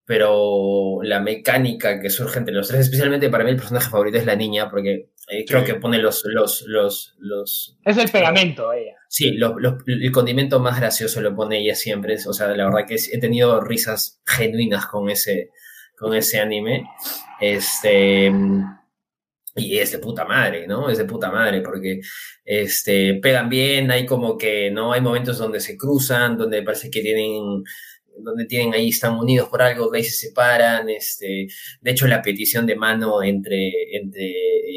pero la mecánica que surge entre los tres, especialmente para mí el personaje favorito es la niña, porque eh, creo que pone los, los, los, los... Es el pegamento, ella. Sí, el condimento más gracioso lo pone ella siempre, o sea, la verdad que he tenido risas genuinas con ese, con ese anime. Este y es de puta madre, ¿no? Es de puta madre porque este, pegan bien, hay como que, ¿no? Hay momentos donde se cruzan, donde parece que tienen donde tienen ahí, están unidos por algo, ahí se separan, este, de hecho la petición de mano entre, entre,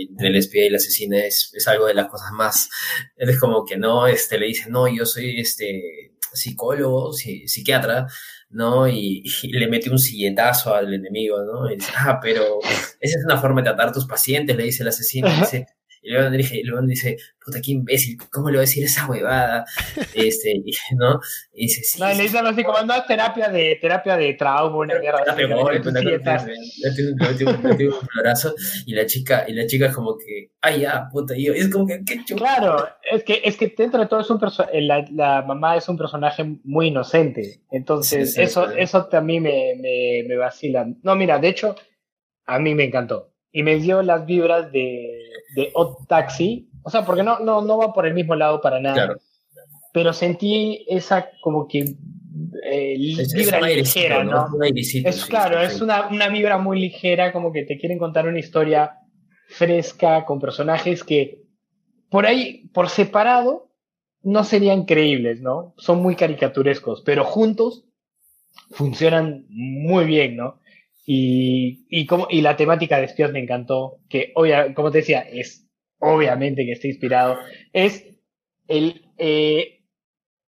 entre el espía y el asesino es, es algo de las cosas más, es como que no, este, le dicen, no, yo soy, este, psicólogo, psiquiatra, ¿no? Y, le mete un silletazo al enemigo, ¿no? Y dice, ah, pero [laughs] esa es una forma de tratar a tus pacientes, le dice el asesino. Y dice, y luego dice, luego dice, puta, qué imbécil, ¿cómo le voy a decir esa huevada? [laughs] Este, ¿no? Y dice, sí. No, le dice algo así como, no, terapia de, terapia de trauma, una mierda. un florazo, y la chica, y la chica es como que, ay, ya, puta, y yo, es como que, qué chulo. Claro, es que, es que dentro de todo es un eh, la, la mamá es un personaje muy inocente, entonces eso, eso también me, me, me vacila. No, mira, de hecho, a mí me encantó y me dio las vibras de, de Odd Taxi. O sea, porque no, no, no va por el mismo lado para nada. Pero sentí esa como que eh, vibra ligera, ¿no? Es claro, es una, una vibra muy ligera, como que te quieren contar una historia fresca, con personajes que por ahí, por separado, no serían creíbles, ¿no? Son muy caricaturescos, pero juntos funcionan muy bien, ¿no? Y, y, como, y la temática de espías me encantó, que hoy, como te decía, es obviamente que está inspirado, es el eh,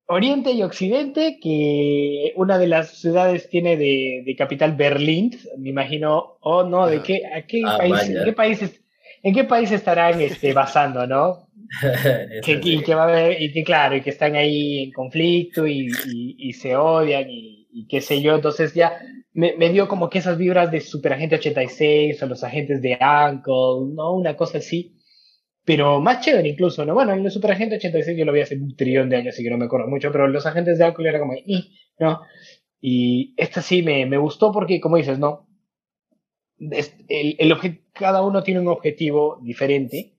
Oriente y Occidente, que una de las ciudades tiene de, capital Berlín, me imagino, o no, de qué, a qué, ah, país, ¿en qué países, en qué país estarán este, basando, ¿no? [laughs] que, y que va a haber, y que claro, y que están ahí en conflicto y, y, se odian y, y, qué sé yo, entonces ya me, me, dio como que esas vibras de Super Agente 86 o los agentes de Uncle, ¿no? Una cosa así pero más chévere incluso, ¿no? Bueno, en el Super Agente 86 yo lo vi hace un trillón de años, así que no me acuerdo mucho, pero los agentes de alcohol era como, ¿no? Y esta sí me, me gustó porque, como dices, ¿no? El, el cada uno tiene un objetivo diferente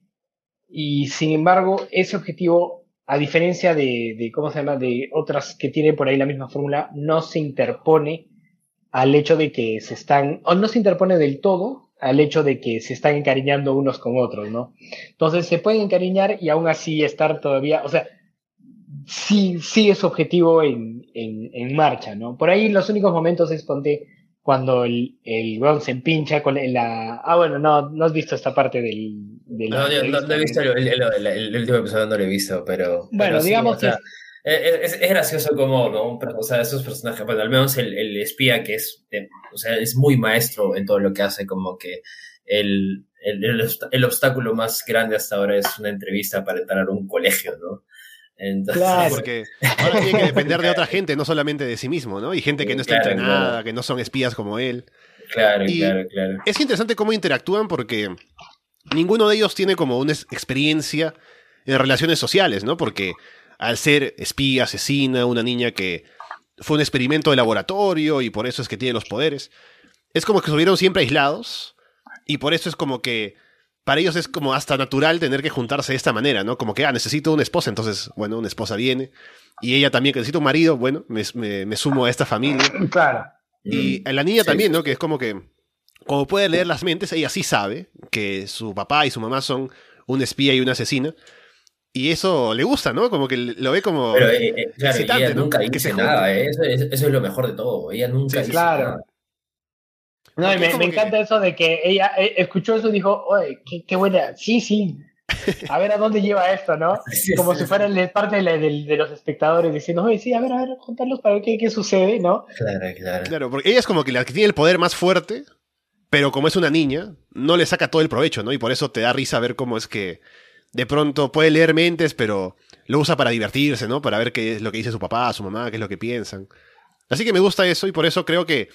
y, sin embargo, ese objetivo, a diferencia de, de, ¿cómo se llama?, de otras que tienen por ahí la misma fórmula, no se interpone al hecho de que se están, o no se interpone del todo al hecho de que se están encariñando unos con otros, ¿no? Entonces se pueden encariñar y aún así estar todavía, o sea, sí, sí es objetivo en, en, marcha, ¿no? Por ahí los únicos momentos es ponte cuando el, el se empincha con la... Ah, bueno, no, no has visto esta parte del... no, no, he visto el, el, último episodio, no lo he visto, pero... Bueno, digamos que... Es, es, gracioso como, ¿no? O sea, esos personajes, bueno, al menos el, el espía que es, o sea, es muy maestro en todo lo que hace, como que el, el, el, obstáculo más grande hasta ahora es una entrevista para entrar a un colegio, ¿no? Entonces, claro, porque ahora tiene que depender de otra gente, no solamente de sí mismo, ¿no? Y gente que no está entrenada, que no son espías como él. Claro, claro, claro. Es interesante cómo interactúan porque ninguno de ellos tiene como una experiencia en relaciones sociales, ¿no? Porque al ser espía, asesina, una niña que fue un experimento de laboratorio y por eso es que tiene los poderes. Es como que estuvieron siempre aislados y por eso es como que para ellos es como hasta natural tener que juntarse de esta manera, ¿no? Como que, ah, necesito una esposa, entonces, bueno, una esposa viene. Y ella también, que necesita un marido, bueno, me, sumo a esta familia. [clears throat] Claro. Y mm. la niña también, ¿no? Que es como que, como puede leer las mentes, ella sí sabe que su papá y su mamá son un espía y una asesina. Y eso le gusta, ¿no? Como que lo ve como. Pero, eh, eh, claro, ella nunca dice nada, ¿eh? eso, es, lo mejor de todo. Ella nunca dice claro. No, y me, encanta eso de que ella escuchó eso y dijo, oye, qué, buena, sí, sí, a ver a dónde lleva esto, ¿no? [laughs] Como si fuera parte de, de, los espectadores diciendo, oye, sí, a ver, a ver, contarlos para ver qué, qué, sucede, ¿no? Claro, claro. Claro, porque ella es como que la que tiene el poder más fuerte, pero como es una niña, no le saca todo el provecho, ¿no? Y por eso te da risa ver cómo es que de pronto puede leer mentes, pero lo usa para divertirse, ¿no? Para ver qué es lo que dice su papá, su mamá, qué es lo que piensan. Así que me gusta eso y por eso creo que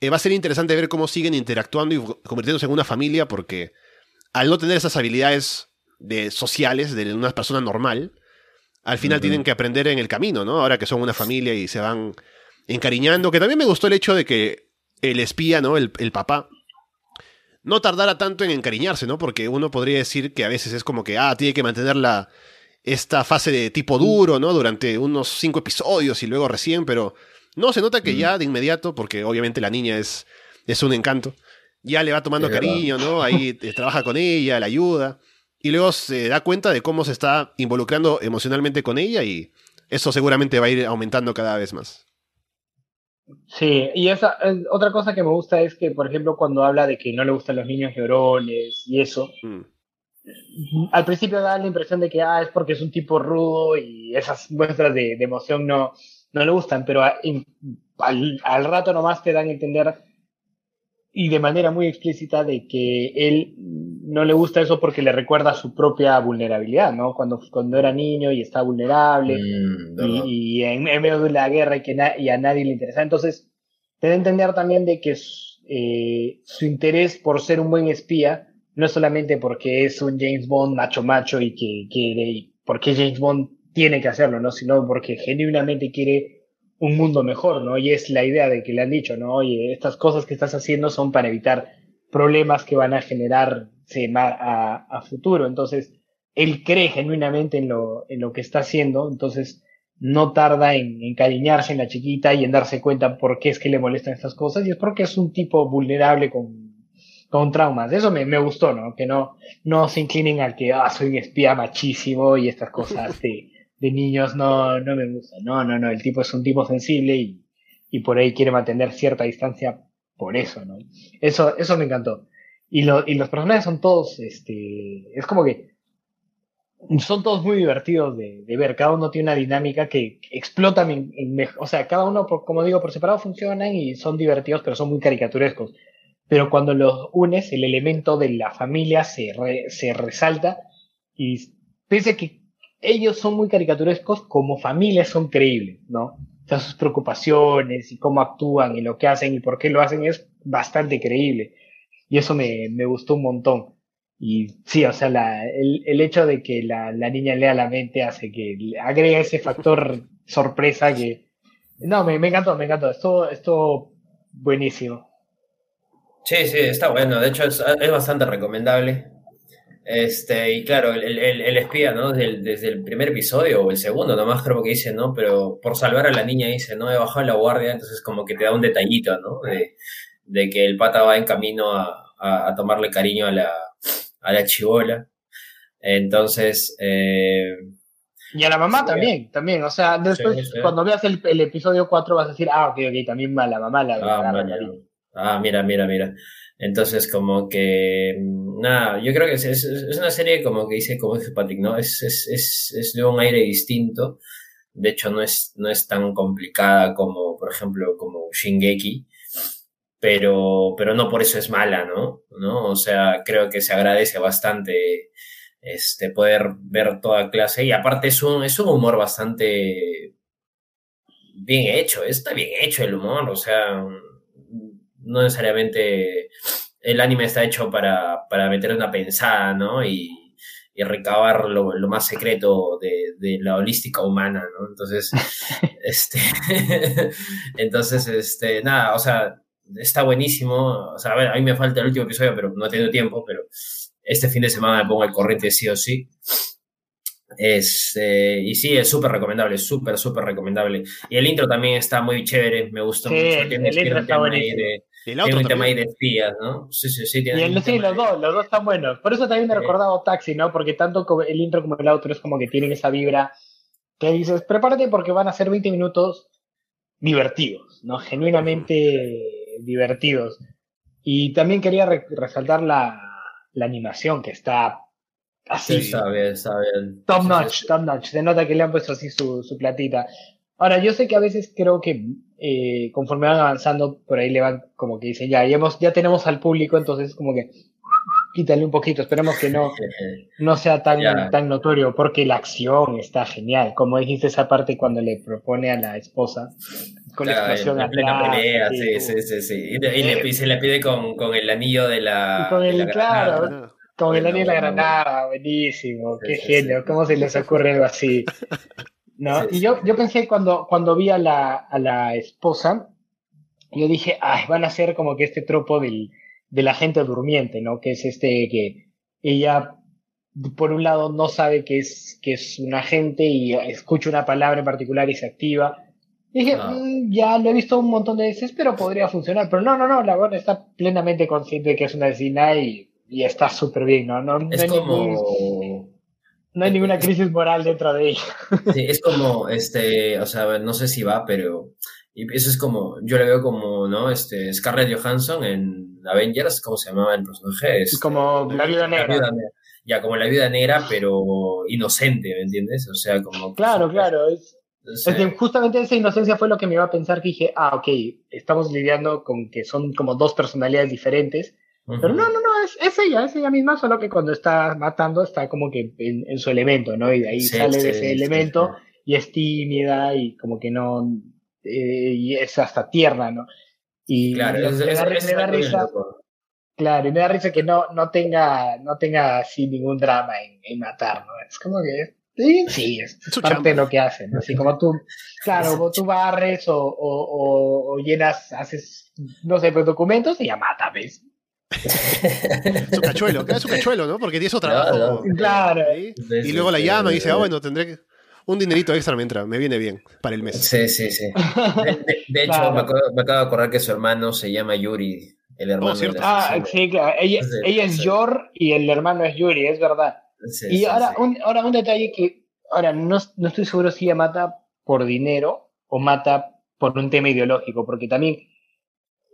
eh, va a ser interesante ver cómo siguen interactuando y convirtiéndose en una familia, porque al no tener esas habilidades de, sociales de una persona normal, al final tienen que aprender en el camino, ¿no? Ahora que son una familia y se van encariñando, que también me gustó el hecho de que el espía, ¿no? El, el papá, no tardara tanto en encariñarse, ¿no? Porque uno podría decir que a veces es como que, ah, tiene que mantener la, esta fase de tipo duro, ¿no? Durante unos cinco episodios y luego recién, pero no, se nota que ya de inmediato, porque obviamente la niña es, es un encanto, ya le va tomando cariño, ¿no? Ahí eh, [laughs] trabaja con ella, la ayuda, y luego se da cuenta de cómo se está involucrando emocionalmente con ella y eso seguramente va a ir aumentando cada vez más. Sí, y esa otra cosa que me gusta es que, por ejemplo, cuando habla de que no le gustan los niños llorones y eso, mm. al principio da la impresión de que ah, es porque es un tipo rudo y esas muestras de, emoción no, no le gustan, pero al, al, rato nomás te dan a entender y de manera muy explícita de que él no le gusta eso porque le recuerda su propia vulnerabilidad, ¿no? Cuando, cuando era niño y está vulnerable mm, y, en, medio de la guerra y que y a nadie le interesa. Entonces, te da entender también de que eh, su interés por ser un buen espía no es solamente porque es un James Bond macho macho y que quiere, porque James Bond tiene que hacerlo, ¿no? Sino porque genuinamente quiere un mundo mejor, ¿no? Y es la idea de que le han dicho, ¿no? Oye, estas cosas que estás haciendo son para evitar problemas que van a generar a, a futuro. Entonces, él cree genuinamente en lo, en lo que está haciendo, entonces no tarda en encariñarse en la chiquita y en darse cuenta por qué es que le molestan estas cosas, y es porque es un tipo vulnerable con, con traumas. Eso me, me gustó, ¿no? Que no, no se inclinen al que, ah, soy un espía machísimo y estas cosas [laughs] de de niños no, no me gusta. No, no, no, el tipo es un tipo sensible y, y por ahí quiere mantener cierta distancia por eso, ¿no? Eso, eso me encantó. Y, y los personajes son todos, este, es como que son todos muy divertidos de, ver. Cada uno tiene una dinámica que explota. En, o sea, cada uno, como digo, por separado funcionan y son divertidos, pero son muy caricaturescos. Pero cuando los unes, el elemento de la familia se, se resalta y pese a que ellos son muy caricaturescos, como familia son creíbles, ¿no? O sea, sus preocupaciones y cómo actúan y lo que hacen y por qué lo hacen es bastante creíble. Y eso me, me gustó un montón. Y sí, o sea, la, el, el, hecho de que la, la, niña lea la mente hace que agrega ese factor [laughs] sorpresa que... No, me, me encantó, me encantó. Esto, esto buenísimo. Sí, sí, está bueno. De hecho, es, es bastante recomendable. Este, y claro, el, el, el espía, ¿no? Desde el, desde el, primer episodio o el segundo, nomás creo que dice, ¿no? Pero por salvar a la niña dice, no, he bajado la guardia, entonces como que te da un detallito, ¿no? De, de que el pata va en camino a, a, a tomarle cariño a la, a la chivola. Entonces... Eh, y a la mamá también, también. O sea, después, cuando veas el, el, episodio 4 vas a decir, ah, ok, ok, también a la mamá la... Ah, ah, mira, mira, mira. Entonces, como que, nada, yo creo que es, es, una serie como que dice, como dice Patrick, ¿no? Es, es, es, es de un aire distinto. De hecho, no es, no es tan complicada como, por ejemplo, como Shingeki pero, pero no por eso es mala, ¿no? ¿no? O sea, creo que se agradece bastante este, poder ver toda clase y aparte es un, es un humor bastante bien hecho, está bien hecho el humor, o sea, no necesariamente el anime está hecho para, para meter una pensada, ¿no? Y, y recabar lo, lo, más secreto de, de, la holística humana, ¿no? Entonces, [laughs] este, [laughs] entonces, este, nada, o sea, está buenísimo. O sea, a ver, a mí me falta el último episodio, pero no he tenido tiempo, pero este fin de semana me pongo al corriente sí o sí. Es, eh, y sí, es súper recomendable, súper, súper recomendable. Y el intro también está muy chévere, me gustó sí, mucho. Tiene, el intro está buenísimo. De, tiene un tema ahí de espías, ¿no? Sí, sí, sí. Tiene y el, sí, los dos, los dos están buenos. Por eso también me he recordado Taxi, ¿no? Porque tanto el intro como el outro es como que tienen esa vibra que dices, prepárate porque van a ser 20 minutos divertidos, ¿no? Genuinamente divertidos. Y también quería re resaltar la, la, animación que está así. Sí, está bien, está bien. Top notch, top notch. Se nota que le han puesto así su, su platita. Ahora, yo sé que a veces creo que eh, conforme van avanzando, por ahí le van como que dicen, ya, ya, hemos, ya tenemos al público, entonces como que quítale un poquito, esperemos que no, [laughs] no sea tan, yeah. tan notorio, porque la acción está genial. Como dijiste esa parte cuando le propone a la esposa, con claro, la explosión en plena atrás, pelea, sí, sí, sí, sí. Y, y, le, y, se le pide con, con el anillo de la. Con el, la claro, granada. con el anillo de la granada, buenísimo, qué genio, ¿cómo se les ocurre algo así? [laughs] ¿No? y yo, yo pensé cuando, cuando vi a la, a la esposa, yo dije, ay, van a ser como que este tropo del, de la gente durmiente, ¿no? Que es este que ella, por un lado, no sabe que es, que es un agente y escucha una palabra en particular y se activa. Y dije, Ah. "Mm, ya lo he visto un montón de veces, pero podría funcionar. Pero no, no, no, la buena está plenamente consciente de que es una vecina y, y está súper bien, ¿no? No, Es como. ningún- no hay ninguna crisis moral dentro de ella. Sí, es como, este, o sea, no sé si va, pero eso es como, yo le veo como, ¿no? Este, Scarlett Johansson en Avengers, ¿cómo se llamaba el personaje? Este, Como la viuda negra. viuda negra. Ya, como la vida negra, pero inocente, ¿me entiendes? O sea, como... Claro, claro. Es, o sea, es justamente esa inocencia fue lo que me iba a pensar que dije, ah, ok, estamos lidiando con que son como dos personalidades diferentes. Pero no, no, no, es, es ella, es ella misma, solo que cuando está matando está como que en, en su elemento, ¿no? Y de ahí Sí, sale sí, de ese sí, elemento sí. y es tímida y como que no, eh, y es hasta tierna, ¿no? Y Claro, eso- da, risa, claro, y me da risa que no, no tenga, no tenga así ningún drama en, en matar, ¿no? Es como que, sí, sí, es Su parte chamba. de lo que hace, ¿no? Así como tú, claro, como tú barres o, o, o, o llenas, haces, no sé, pues documentos y ya mata, ¿ves? Su cachuelo, queda su cachuelo, ¿no? Porque tiene su trabajo. Claro. Claro. ¿sí? Sí, Y sí, luego la sí, llama y dice, ah, bueno, tendré que- un dinerito extra me entra, me viene bien para el mes. Sí, sí, sí. De, de- de hecho, Claro. me, acabo, me acabo de acordar que su hermano se llama Yuri, el hermano Oh, cierto. del Ah, sí, claro. Ella, Sí, ella es sí. Yor y el hermano es Yuri, es verdad. Sí, Y sí, ahora, sí. Un, ahora un detalle que, ahora no, no estoy seguro si ella mata por dinero o mata por un tema ideológico, porque también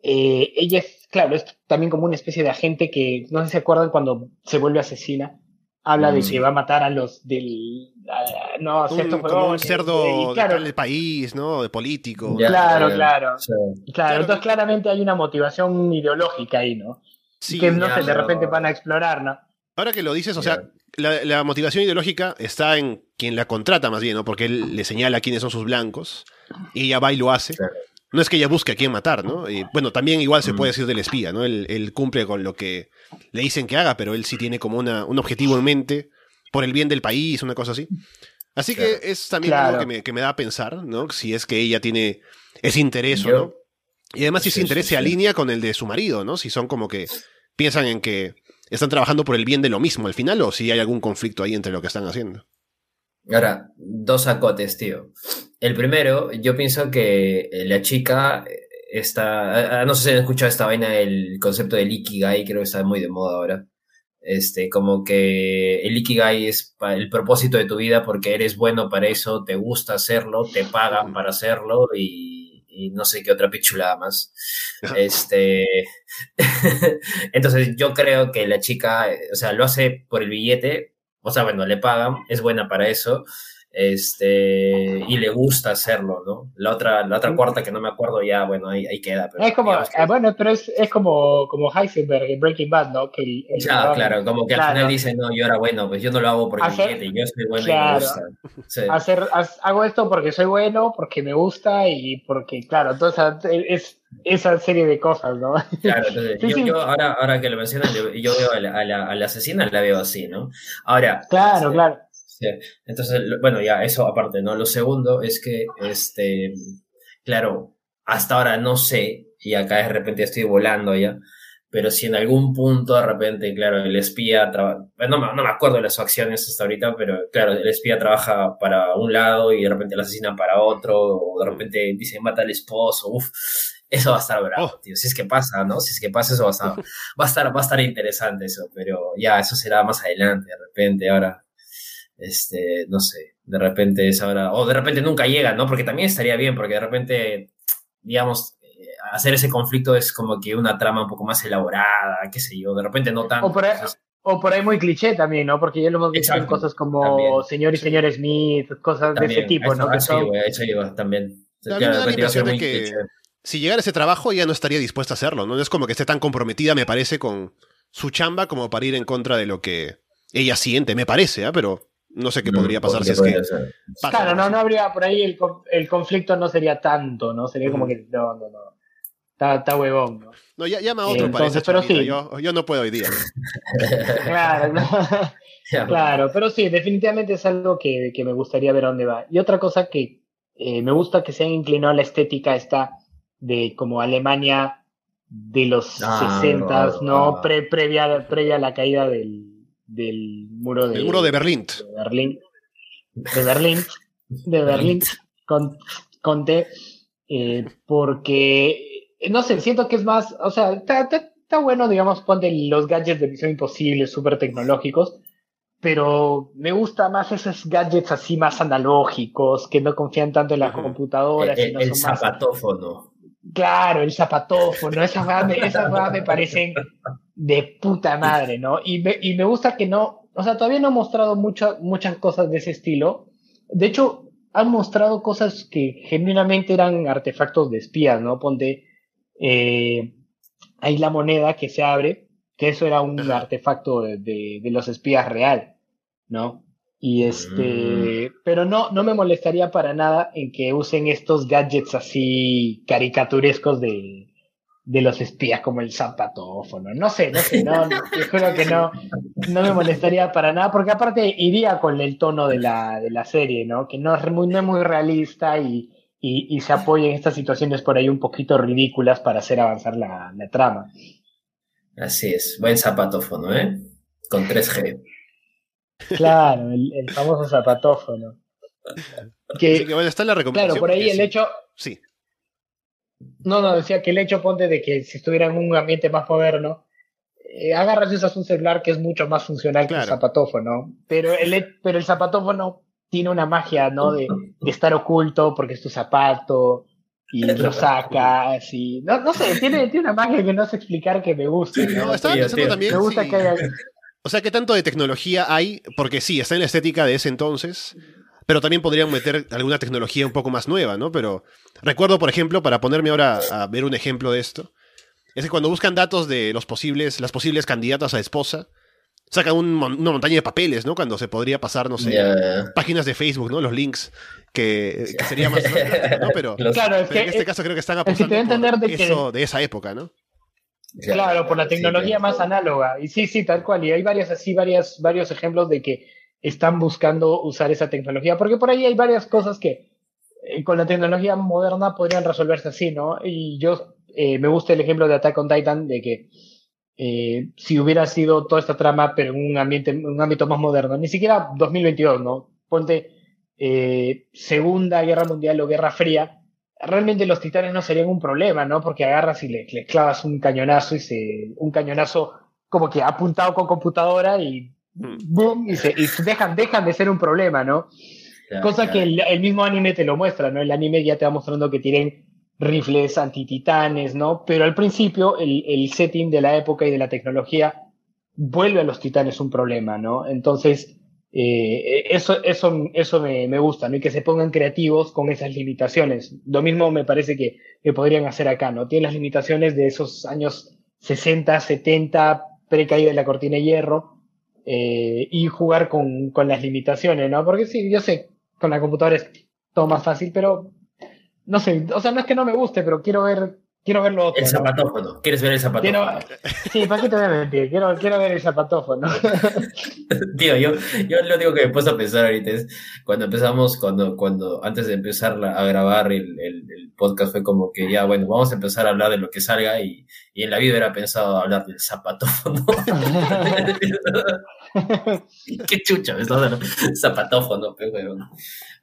eh, ella es, claro, es también como una especie de agente que, no sé si se acuerdan cuando se vuelve asesina, habla de Mm. que va a matar a los del. a- no, a Un- ciertos como un cerdo y de claro, tal del país, ¿no? De político. Ya, Claro, ya, claro. sí. claro, Claro. entonces claramente hay una motivación ideológica ahí, ¿no? Sí, que no ya, sé, de repente van a explorar, ¿no? Ahora que lo dices, o sea, la, la motivación ideológica está en quien la contrata más bien, ¿no? Porque él le señala quiénes son sus blancos y ella va y lo hace. Claro. No es que ella busque a quién matar, ¿no? Y, bueno, también igual se Mm. puede decir del espía, ¿no? Él, él cumple con lo que le dicen que haga, pero él sí tiene como una, un objetivo en mente por el bien del país, una cosa así. Así Claro. que es también Claro. algo que me, que me da a pensar, ¿no? Si es que ella tiene ese interés o no. Y además si ese Sí, interés sí, se sí. alinea con el de su marido, ¿no? Si son como que piensan en que están trabajando por el bien de lo mismo al final o si hay algún conflicto ahí entre lo que están haciendo. Ahora, dos acotes, tío. El primero, yo pienso que la chica está. ah, No sé si han escuchado esta vaina, el concepto del Ikigai, creo que está muy de moda ahora. Este, como que el Ikigai es el propósito de tu vida porque eres bueno para eso, te gusta hacerlo, te pagan para hacerlo y, y no sé qué otra pichulada más. [laughs] Este. [laughs] Entonces, yo creo que la chica, eh, o sea, lo hace por el billete, o sea, bueno, le pagan, es buena para eso, este, y le gusta hacerlo, ¿no? La otra, la otra cuarta que no me acuerdo ya, bueno, ahí, ahí queda. Pero Es como, que- ah, bueno, pero es, es como, como Heisenberg en Breaking Bad, ¿no? Que el- el- ya, claro, como que al claro. final dice, no, yo era bueno, pues yo no lo hago por el Hacer- billete, yo soy bueno y Claro. me gusta. Sí. hacer, hago esto porque soy bueno, porque me gusta y porque, claro, entonces es esa serie de cosas, ¿no? Claro, [laughs] entonces, Sí, yo, sí. yo ahora, ahora que lo mencionas, yo, yo veo a la, a, la, a la asesina, la veo así, ¿no? Ahora, Claro, este, claro. Entonces, bueno, ya, eso aparte, ¿no? Lo segundo es que, este, claro, hasta ahora no sé, y acá de repente estoy volando ya, pero si en algún punto de repente, claro, el espía, traba- no, me- no me acuerdo de las acciones hasta ahorita, pero claro, el espía trabaja para un lado y de repente la asesina para otro, o de repente dice mata al esposo, uff, eso va a estar bravo, Oh. tío. Si es que pasa, ¿no? Si es que pasa, eso va a estar, va a estar, va a estar interesante eso, pero ya, eso será más adelante, de repente, ahora este, no sé, de repente es ahora, o de repente nunca llega, ¿no? Porque también estaría bien, porque de repente, digamos, eh, hacer ese conflicto es como que una trama un poco más elaborada, qué sé yo, de repente no tanto. O por ahí, entonces, o por ahí muy cliché también, ¿no? Porque ya lo hemos visto en cosas como también. Señor y Señor Smith, cosas de ese también, tipo, ¿no? eso- a Que eso son- iba, a eso iba también. Mí Claro, me da la muy que cliché. si llegara ese trabajo ella no estaría dispuesta a hacerlo, ¿no? No es como que esté tan comprometida, me parece, con su chamba como para ir en contra de lo que ella siente, me parece, ¿ah? Pero no sé qué No, podría pasar si es que pasa. Claro, no, no habría por ahí el, el conflicto no sería tanto, ¿no? Sería como que no, no, no. Está, está huevón, ¿no? No, ya, llama a otro Entonces, pero sí. yo, yo no puedo hoy día. [laughs] [laughs] ¿no? Claro, [laughs] claro. Ya, Claro, pero sí, definitivamente es algo que, que me gustaría ver a dónde va. Y otra cosa que eh, me gusta que se han inclinado a la estética esta de como Alemania de los Ah, 60, ¿no? ah. Pre- previa, previa a la caída del, del muro de, El muro de Berlín. de Berlín. De Berlín. De Berlín. Con, con T. eh, porque, eh, no sé, siento que es más, o sea, está, bueno, digamos, ponte los gadgets de Misión Imposible, súper tecnológicos, pero me gusta más esos gadgets así más analógicos, que no confían tanto en la Ujú. computadora, el, sino Eh, el son más zapatófono. Claro, el zapatófono, esas weas me, esas me parecen de puta madre, ¿no? Y me, y me gusta que no, o sea, todavía no han mostrado muchas muchas cosas de ese estilo. De hecho, han mostrado cosas que genuinamente eran artefactos de espías, ¿no? Ponte, eh, ahí la moneda que se abre, que eso era un artefacto de, de, de los espías real, ¿no? Y este, pero no, no me molestaría para nada en que usen estos gadgets así caricaturescos de, de los espías como el zapatófono. No sé, no sé, no, no, te juro que no, no me molestaría para nada, porque aparte iría con el tono de la, de la serie, ¿no? Que no es muy, no es muy realista y, y, y se apoya en estas situaciones por ahí un poquito ridículas para hacer avanzar la, la trama. Así es, buen zapatófono, ¿eh? Con 3G. Claro, el, el famoso zapatófono. Que, bueno, está la recomendación. claro, por ahí el sí. hecho, Sí, No, no, decía que el hecho, ponte, de que si estuviera en un ambiente más moderno, eh, agarras y usas un celular que es mucho más funcional que el zapatófono. Pero el, pero el zapatófono tiene una magia, ¿no? De, de estar oculto porque es tu zapato y [laughs] lo sacas y... No, no sé, tiene, tiene una magia que no sé explicar que me guste, ¿no? No, estaba pensando tío. también me gusta si, que haya... O sea, ¿qué tanto de tecnología hay? Porque sí, está en la estética de ese entonces, pero también podrían meter alguna tecnología un poco más nueva, ¿no? Pero recuerdo, por ejemplo, para ponerme ahora a ver un ejemplo de esto, es que cuando buscan datos de los posibles, las posibles candidatas a esposa, sacan un una montaña de papeles, ¿no? Cuando se podría pasar, no sé, páginas de Facebook, ¿no? Los links, que, sería más... ¿no? Pero, [laughs] claro, es que, en este caso creo que están apostando por de eso de esa época, ¿no? Claro, por la tecnología más análoga. Y sí, sí, tal cual. Y hay varias así, varias, varios ejemplos de que están buscando usar esa tecnología. Porque por ahí hay varias cosas que eh, con la tecnología moderna podrían resolverse así, ¿no? Y yo eh, me gusta el ejemplo de Attack on Titan de que eh, si hubiera sido toda esta trama, pero en un ambiente, un ámbito más moderno, ni siquiera 2022, ¿no? Ponte Segunda Guerra Mundial o Guerra Fría, realmente los titanes no serían un problema, ¿no? Porque agarras y le, clavas un cañonazo y se, un cañonazo como que apuntado con computadora y. boom, y, se, dejan, dejan de ser un problema, ¿no? Cosa que el, mismo anime te lo muestra, ¿no? El anime ya te va mostrando que tienen rifles antititanes, ¿no? Pero al principio el, el setting de la época y de la tecnología vuelve a los titanes un problema, ¿no? Entonces, eh, eso, eso, eso me, me, gusta, ¿no? Y que se pongan creativos con esas limitaciones. Lo mismo me parece que, que podrían hacer acá, ¿no? Tienen las limitaciones de esos años 60, 70, pre-caída de la cortina de hierro, eh, y jugar con, con, las limitaciones, ¿no? Porque sí, yo sé, con la computadora es todo más fácil, pero no sé, o sea, no es que no me guste, pero quiero ver Quiero verlo otro. El zapatófono. ¿Quieres ver el zapatófono? Sí, ¿para qué te voy a mentir? Quiero, quiero ver el zapatófono. [laughs] Tío, yo, yo lo único que me he puesto a pensar ahorita es cuando empezamos, cuando, cuando antes de empezar a grabar el, el, podcast fue como que ya, bueno, vamos a empezar a hablar de lo que salga y, y en la vida era pensado hablar del zapatófono. [laughs] qué chucha, ¿ves? Zapatófono, pero,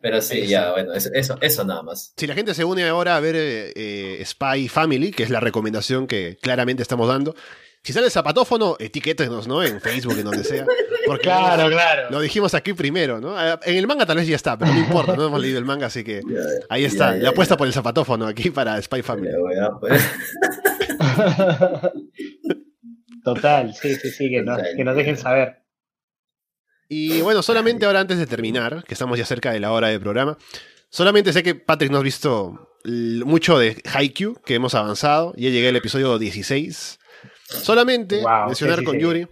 pero sí, ya, bueno, eso, eso, nada más. Si la gente se une ahora a ver eh, eh, Spy Family, que es la recomendación que claramente estamos dando, si sale el zapatófono, etiquétenos, ¿no? En Facebook, en donde sea. Porque claro, claro. Lo dijimos aquí primero, ¿no? Ah, en el manga tal vez ya está, pero no importa, no hemos leído el manga, así que ahí está. la apuesta por el zapatófono aquí para Spy Family. Pues. [laughs] Total, sí, sí, sí, que, que nos dejen saber. Y bueno, solamente ahora antes de terminar, que estamos ya cerca de la hora del programa, solamente sé que Patrick no has visto mucho de Haikyuu, que hemos avanzado, ya llegué al episodio 16. Solamente mencionar con Yuri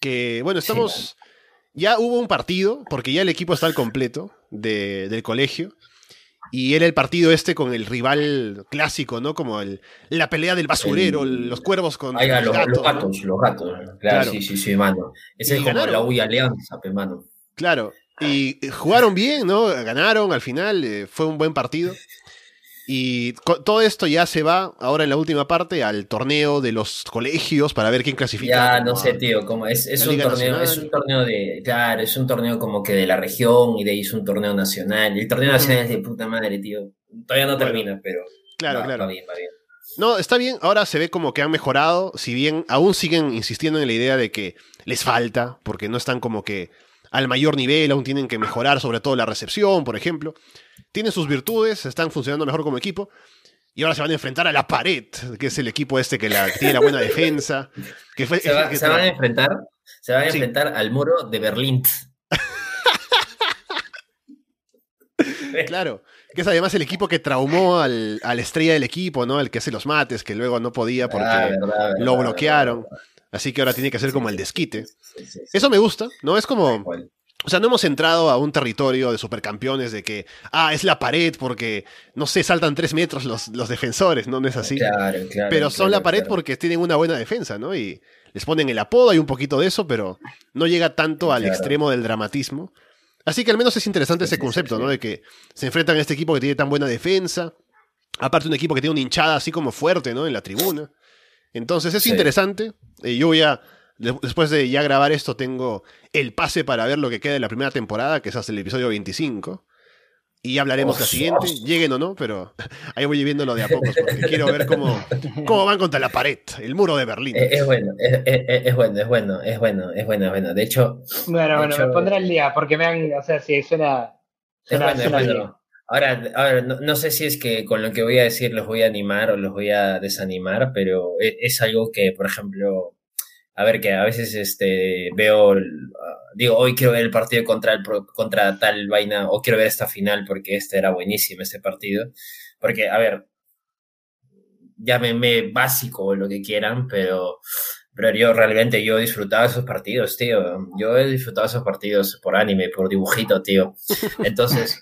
que, bueno, estamos... Ya hubo un partido, porque ya el equipo está al completo del colegio. Y era el partido este con el rival clásico, ¿no? Como el, la pelea del basurero, los cuervos con los, gatos, los gatos. Claro, sí, sí, sí, mano. Ese es como la UI Alianza, mano. Claro. Y jugaron bien, ¿no? Ganaron al final, eh, fue un buen partido. [laughs] Y todo esto ya se va ahora en la última parte al torneo de los colegios para ver quién clasifica. Ya, no sé, tío, como es, es un torneo, es un torneo de, claro, es un torneo como que de la región y de ahí es un torneo nacional. El torneo nacional es de puta madre, tío. Todavía no termina, pero. Claro, claro. bien, bien. No, está bien, ahora se ve como que han mejorado, si bien aún siguen insistiendo en la idea de que les falta, porque no están como que al mayor nivel, aún tienen que mejorar sobre todo la recepción, por ejemplo tienen sus virtudes, están funcionando mejor como equipo. Y ahora se van a enfrentar a la pared, que es el equipo este que, tiene la buena [laughs] defensa. Que se, van a enfrentar, se van a enfrentar al muro de Berlín. [laughs] claro, que es además el equipo que traumó al, a la estrella del equipo, ¿no? El que hace los mates, que luego no podía porque ah, lo bloquearon. Así que ahora tiene que hacer como el desquite. Eso me gusta, ¿no? Es como o sea, no hemos entrado a un territorio de supercampeones de que, ah, es la pared porque, no sé, saltan tres metros los, los defensores, ¿no? No es así. Claro, claro, pero son la pared porque tienen una buena defensa, ¿no? Y les ponen el apodo, hay un poquito de eso, pero no llega tanto al extremo del dramatismo. Así que al menos es interesante ese concepto, ¿no? De que se enfrentan a este equipo que tiene tan buena defensa, aparte un equipo que tiene una hinchada así como fuerte, ¿no? En la tribuna. Entonces es interesante. y yo voy a Después de ya grabar esto, tengo el pase para ver lo que queda de la primera temporada, que es hasta el episodio 25. Y ya hablaremos la siguiente, lleguen o no, pero ahí voy viéndolo de a poco, porque quiero ver cómo, cómo van contra la pared, el muro de Berlín. Es, bueno, es, bueno, es bueno, es bueno, es bueno, es bueno. De hecho. Bueno, bueno, me pondré el día, porque me han, o sea, si suena. suena, es bueno, Ahora, ahora no, sé si es que con lo que voy a decir los voy a animar o los voy a desanimar, pero es, es algo que, por ejemplo, a ver, que a veces este, veo, digo, hoy quiero ver el partido contra, el, contra tal vaina, o quiero ver esta final porque este era buenísimo, este partido. Porque, a ver, llámenme básico o lo que quieran, pero, pero yo realmente yo he disfrutado esos partidos, tío. Yo he disfrutado esos partidos por anime, por dibujito, tío. [laughs] Entonces,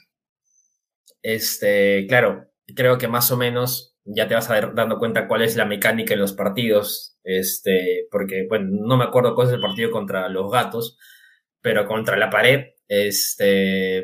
este, claro, creo que más o menos ya te vas a dar dando cuenta cuál es la mecánica en los partidos, este, porque, bueno, no me acuerdo cuál es el partido contra los gatos, pero contra la pared, este,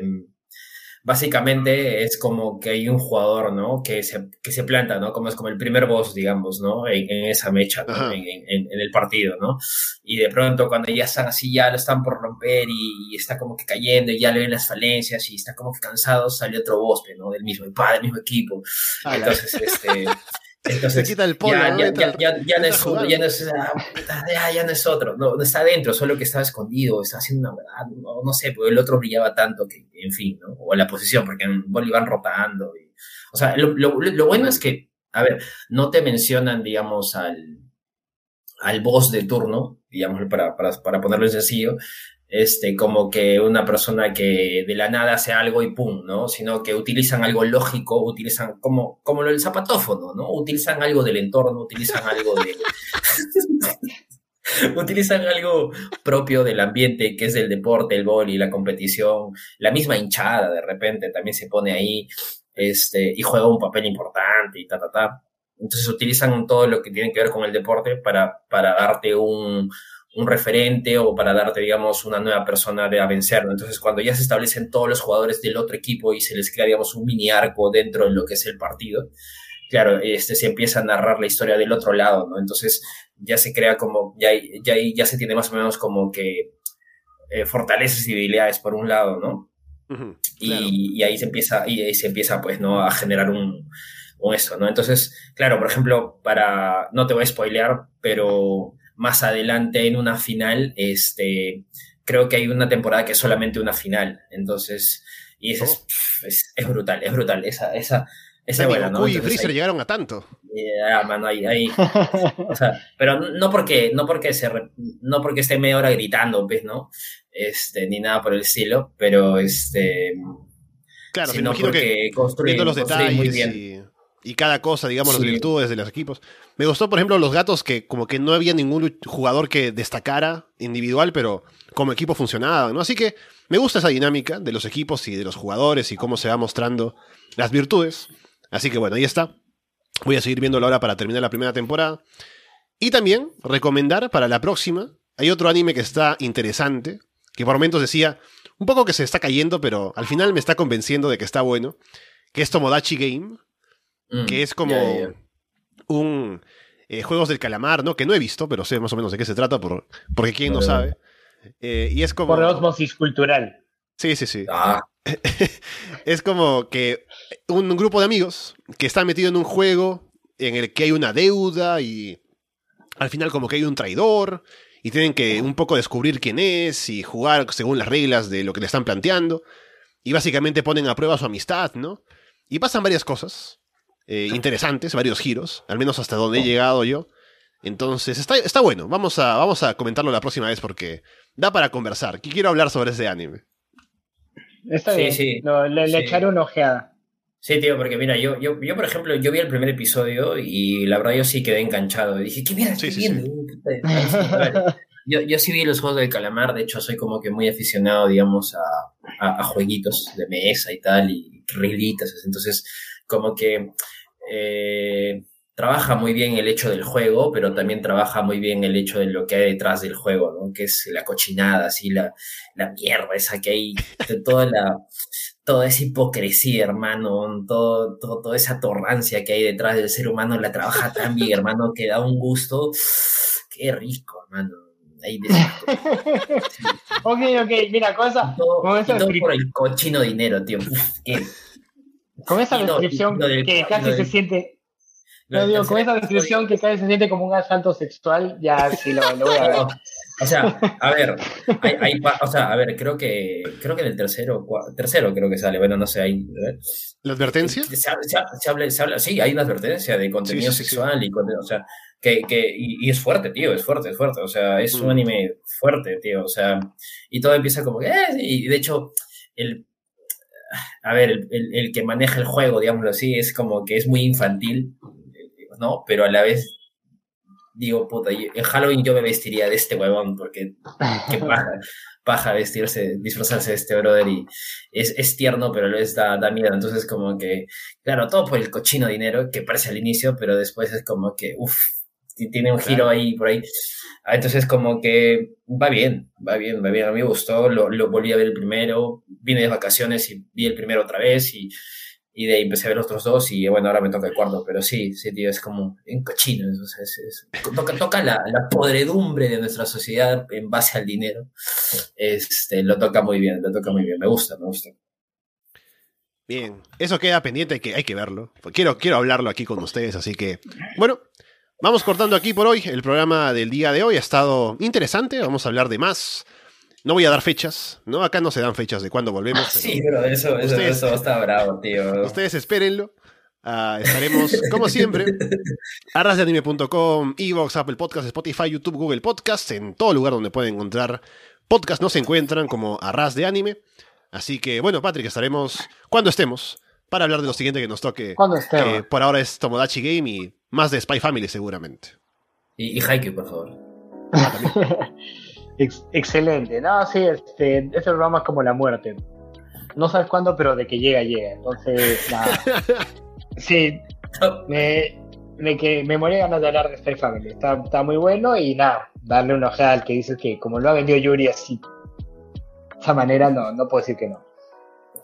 básicamente es como que hay un jugador, ¿no? Que se, que se planta, ¿no? Como es como el primer boss, digamos, ¿no? En, esa mecha, en, el partido, ¿no? Y de pronto cuando ya están así, ya lo están por romper y, está como que cayendo y ya le ven las falencias y está como que cansado, sale otro boss, ¿no? Del mismo, del mismo equipo. Entonces, este... [laughs] Entonces, quita el ya, ya, no es otro, ya no es, ya, no es otro, no, está adentro, solo que estaba escondido, está haciendo una verdad, no, sé, porque el otro brillaba tanto que, en fin, ¿no? O la posición, porque en Bolívar rotando. o sea, lo, lo, bueno es que, a ver, no te mencionan, digamos, al, al boss de turno, digamos, para, para, para ponerlo en sencillo, este, como que una persona que de la nada hace algo y pum, ¿no? Sino que utilizan algo lógico, utilizan como, como lo del zapatófono, ¿no? Utilizan algo del entorno, utilizan algo de... [laughs] utilizan algo propio del ambiente, que es el deporte, el y la competición, la misma hinchada de repente también se pone ahí, este, y juega un papel importante y ta, ta, ta. Entonces utilizan todo lo que tiene que ver con el deporte para, para darte un, un referente o para darte, digamos, una nueva persona de a vencer. Entonces, cuando ya se establecen todos los jugadores del otro equipo y se les crea, digamos, un mini arco dentro de lo que es el partido, claro, este, se empieza a narrar la historia del otro lado, ¿no? Entonces, ya se crea como, ya, ya, ya se tiene más o menos como que eh, fortalezas y debilidades por un lado, ¿no? y, y, ahí se empieza, y ahí se empieza, pues, ¿no? A generar un, un eso, ¿no? Entonces, claro, por ejemplo, para, no te voy a spoilear, pero más adelante en una final, este, creo que hay una temporada que es solamente una final. Entonces, y eso es, oh. es, brutal, es brutal. Esa, esa, esa buena, ¿no? y Freezer llegaron a tanto. Ah, mano, ahí, ahí. [laughs] o sea, pero no porque, no porque se, no porque esté media hora gritando, pues, ¿no? Este, ni nada por el estilo, pero este. Claro, sino porque que los detalles muy bien. Y y cada cosa, digamos, las virtudes de los equipos. Me gustó, por ejemplo, los gatos que como que no había ningún jugador que destacara individual, pero como equipo funcionaba, ¿no? Así que me gusta esa dinámica de los equipos y de los jugadores y cómo se va mostrando las virtudes. Así que bueno, ahí está. Voy a seguir viéndolo ahora para terminar la primera temporada. Y también recomendar para la próxima, hay otro anime que está interesante, que por momentos decía, un poco que se está cayendo, pero al final me está convenciendo de que está bueno, que es Tomodachi Game, Mm, que es como un eh, Juegos del Calamar, ¿no? Que no he visto, pero sé más o menos de qué se trata, por, porque quién no sabe. Eh, y es como... Por osmosis cultural. Sí, sí, sí. Ah. [laughs] es como que un grupo de amigos que están metidos en un juego en el que hay una deuda y al final como que hay un traidor y tienen que un poco descubrir quién es y jugar según las reglas de lo que le están planteando. Y básicamente ponen a prueba su amistad, ¿no? Y pasan varias cosas. Eh, interesantes, varios giros, al menos hasta donde he llegado yo. Entonces, está, está bueno. Vamos a, vamos a comentarlo la próxima vez porque da para conversar. Quiero hablar sobre ese anime. Está bien. Sí. le, echaré una ojeada. Sí, tío, porque mira, yo, yo, yo, por ejemplo, yo vi el primer episodio y la verdad yo sí quedé enganchado. Dije, ¿qué mierda estoy viendo? [laughs] Yo, yo sí vi los juegos del calamar, de hecho soy como que muy aficionado, digamos, a, a, jueguitos de mesa y tal, y reglitas, entonces como que eh, trabaja muy bien el hecho del juego, pero también trabaja muy bien el hecho de lo que hay detrás del juego, ¿no? Que es la cochinada, así, la, la mierda esa que hay, toda la, toda esa hipocresía, hermano, todo, todo, toda esa torrancia que hay detrás del ser humano, la trabaja tan bien, hermano, que da un gusto. Qué rico, hermano. Ahí [laughs] ok, ok, mira, cosa. Todo, por el cochino dinero, tío. qué, con esa descripción que casi se siente. No, digo, con esa descripción que casi se siente como un asalto sexual, ya sí lo, voy a ver. [laughs] O sea, a ver, hay, o sea, a ver, creo que creo que en el tercero, tercero creo que sale, bueno, no sé, hay, ¿La advertencia? Se, habla, se, habla, sí, hay una advertencia de contenido sexual y o sea, Que, que, y, es fuerte, tío, es fuerte, es fuerte. O sea, es un mm. anime fuerte, tío. O sea, y todo empieza como que. Eh, y de hecho, el. A ver, el, el, que maneja el juego, digámoslo así, es como que es muy infantil, ¿no? Pero a la vez digo, puta, en Halloween yo me vestiría de este huevón, porque qué [laughs] paja, paja vestirse, disfrazarse de este brother y es, es tierno, pero es da, da, miedo. Entonces, como que, claro, todo por el cochino dinero que parece al inicio, pero después es como que, uff, tiene un giro ahí por ahí. Ah, entonces, como que va bien, va bien, va bien. A mí me gustó, lo, lo volví a ver el primero, vine de vacaciones y vi el primero otra vez y y de ahí empecé a ver los otros dos y bueno, ahora me toca el cuarto, pero sí, sí, tío, es como un cochino, es, toca, toca la, la, podredumbre de nuestra sociedad en base al dinero, este, lo toca muy bien, lo toca muy bien, me gusta, me gusta. Bien, eso queda pendiente, que hay que verlo, quiero, quiero hablarlo aquí con ustedes, así que, bueno, vamos cortando aquí por hoy, el programa del día de hoy ha estado interesante, vamos a hablar de más no voy a dar fechas, ¿no? Acá no se dan fechas de cuándo volvemos. sí, pero eso, eso, está bravo, tío. Ustedes espérenlo. Ah, estaremos, como siempre, [laughs] arrasdeanime.com, Evox, Apple Podcasts, Spotify, YouTube, Google Podcasts, en todo lugar donde pueden encontrar podcasts, no se encuentran como Arras de Anime. Así que, bueno, Patrick, estaremos cuando estemos para hablar de lo siguiente que nos toque. Cuando estemos. por ahora es Tomodachi Game y más de Spy Family, seguramente. Y, y Haikyuu, por favor. [laughs] excelente. No, sí, este, este programa es como la muerte. No sabes cuándo, pero de que llega, llega. Entonces, [laughs] nada. Sí, me, me, que, me morí ganas de hablar de Spy Family. Está, está muy bueno y nada, darle una ojeada al que dice que como lo ha vendido Yuri así, de esa manera, no, no puedo decir que no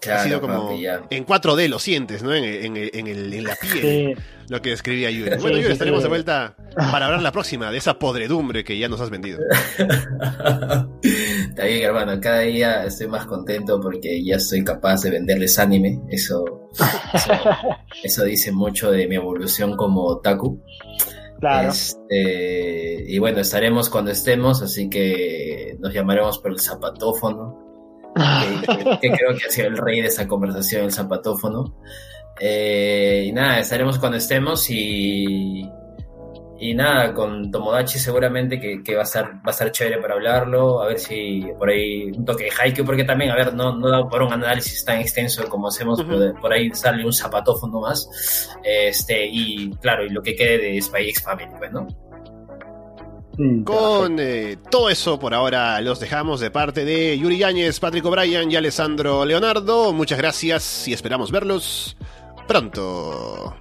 ha sido como en 4D lo sientes, ¿no? En, en, en, el, en la piel, lo que describía Yuri. Bueno, Yuri, estaremos de vuelta para hablar la próxima de esa podredumbre que ya nos has vendido. [laughs] Está bien, hermano. Cada día estoy más contento porque ya soy capaz de venderles anime. Eso, [laughs] eso, dice mucho de mi evolución como otaku. Claro. Este, y bueno, estaremos cuando estemos, así que nos llamaremos por el zapatófono que, creo que ha sido el rey de esa conversación, el zapatófono. Eh, y nada, estaremos cuando estemos y, y nada, con Tomodachi seguramente que, va, a estar, va a estar chévere para hablarlo, a ver si por ahí un toque de Haikyuu, porque también, a ver, no, no da por un análisis tan extenso como hacemos, por ahí sale un zapatófono más, este, y claro, y lo que quede de Spy X Family, pues, ¿no? Con eh, todo eso, por ahora los dejamos de parte de Yuri Yáñez, Patrick O'Brien y Alessandro Leonardo. Muchas gracias y esperamos verlos pronto.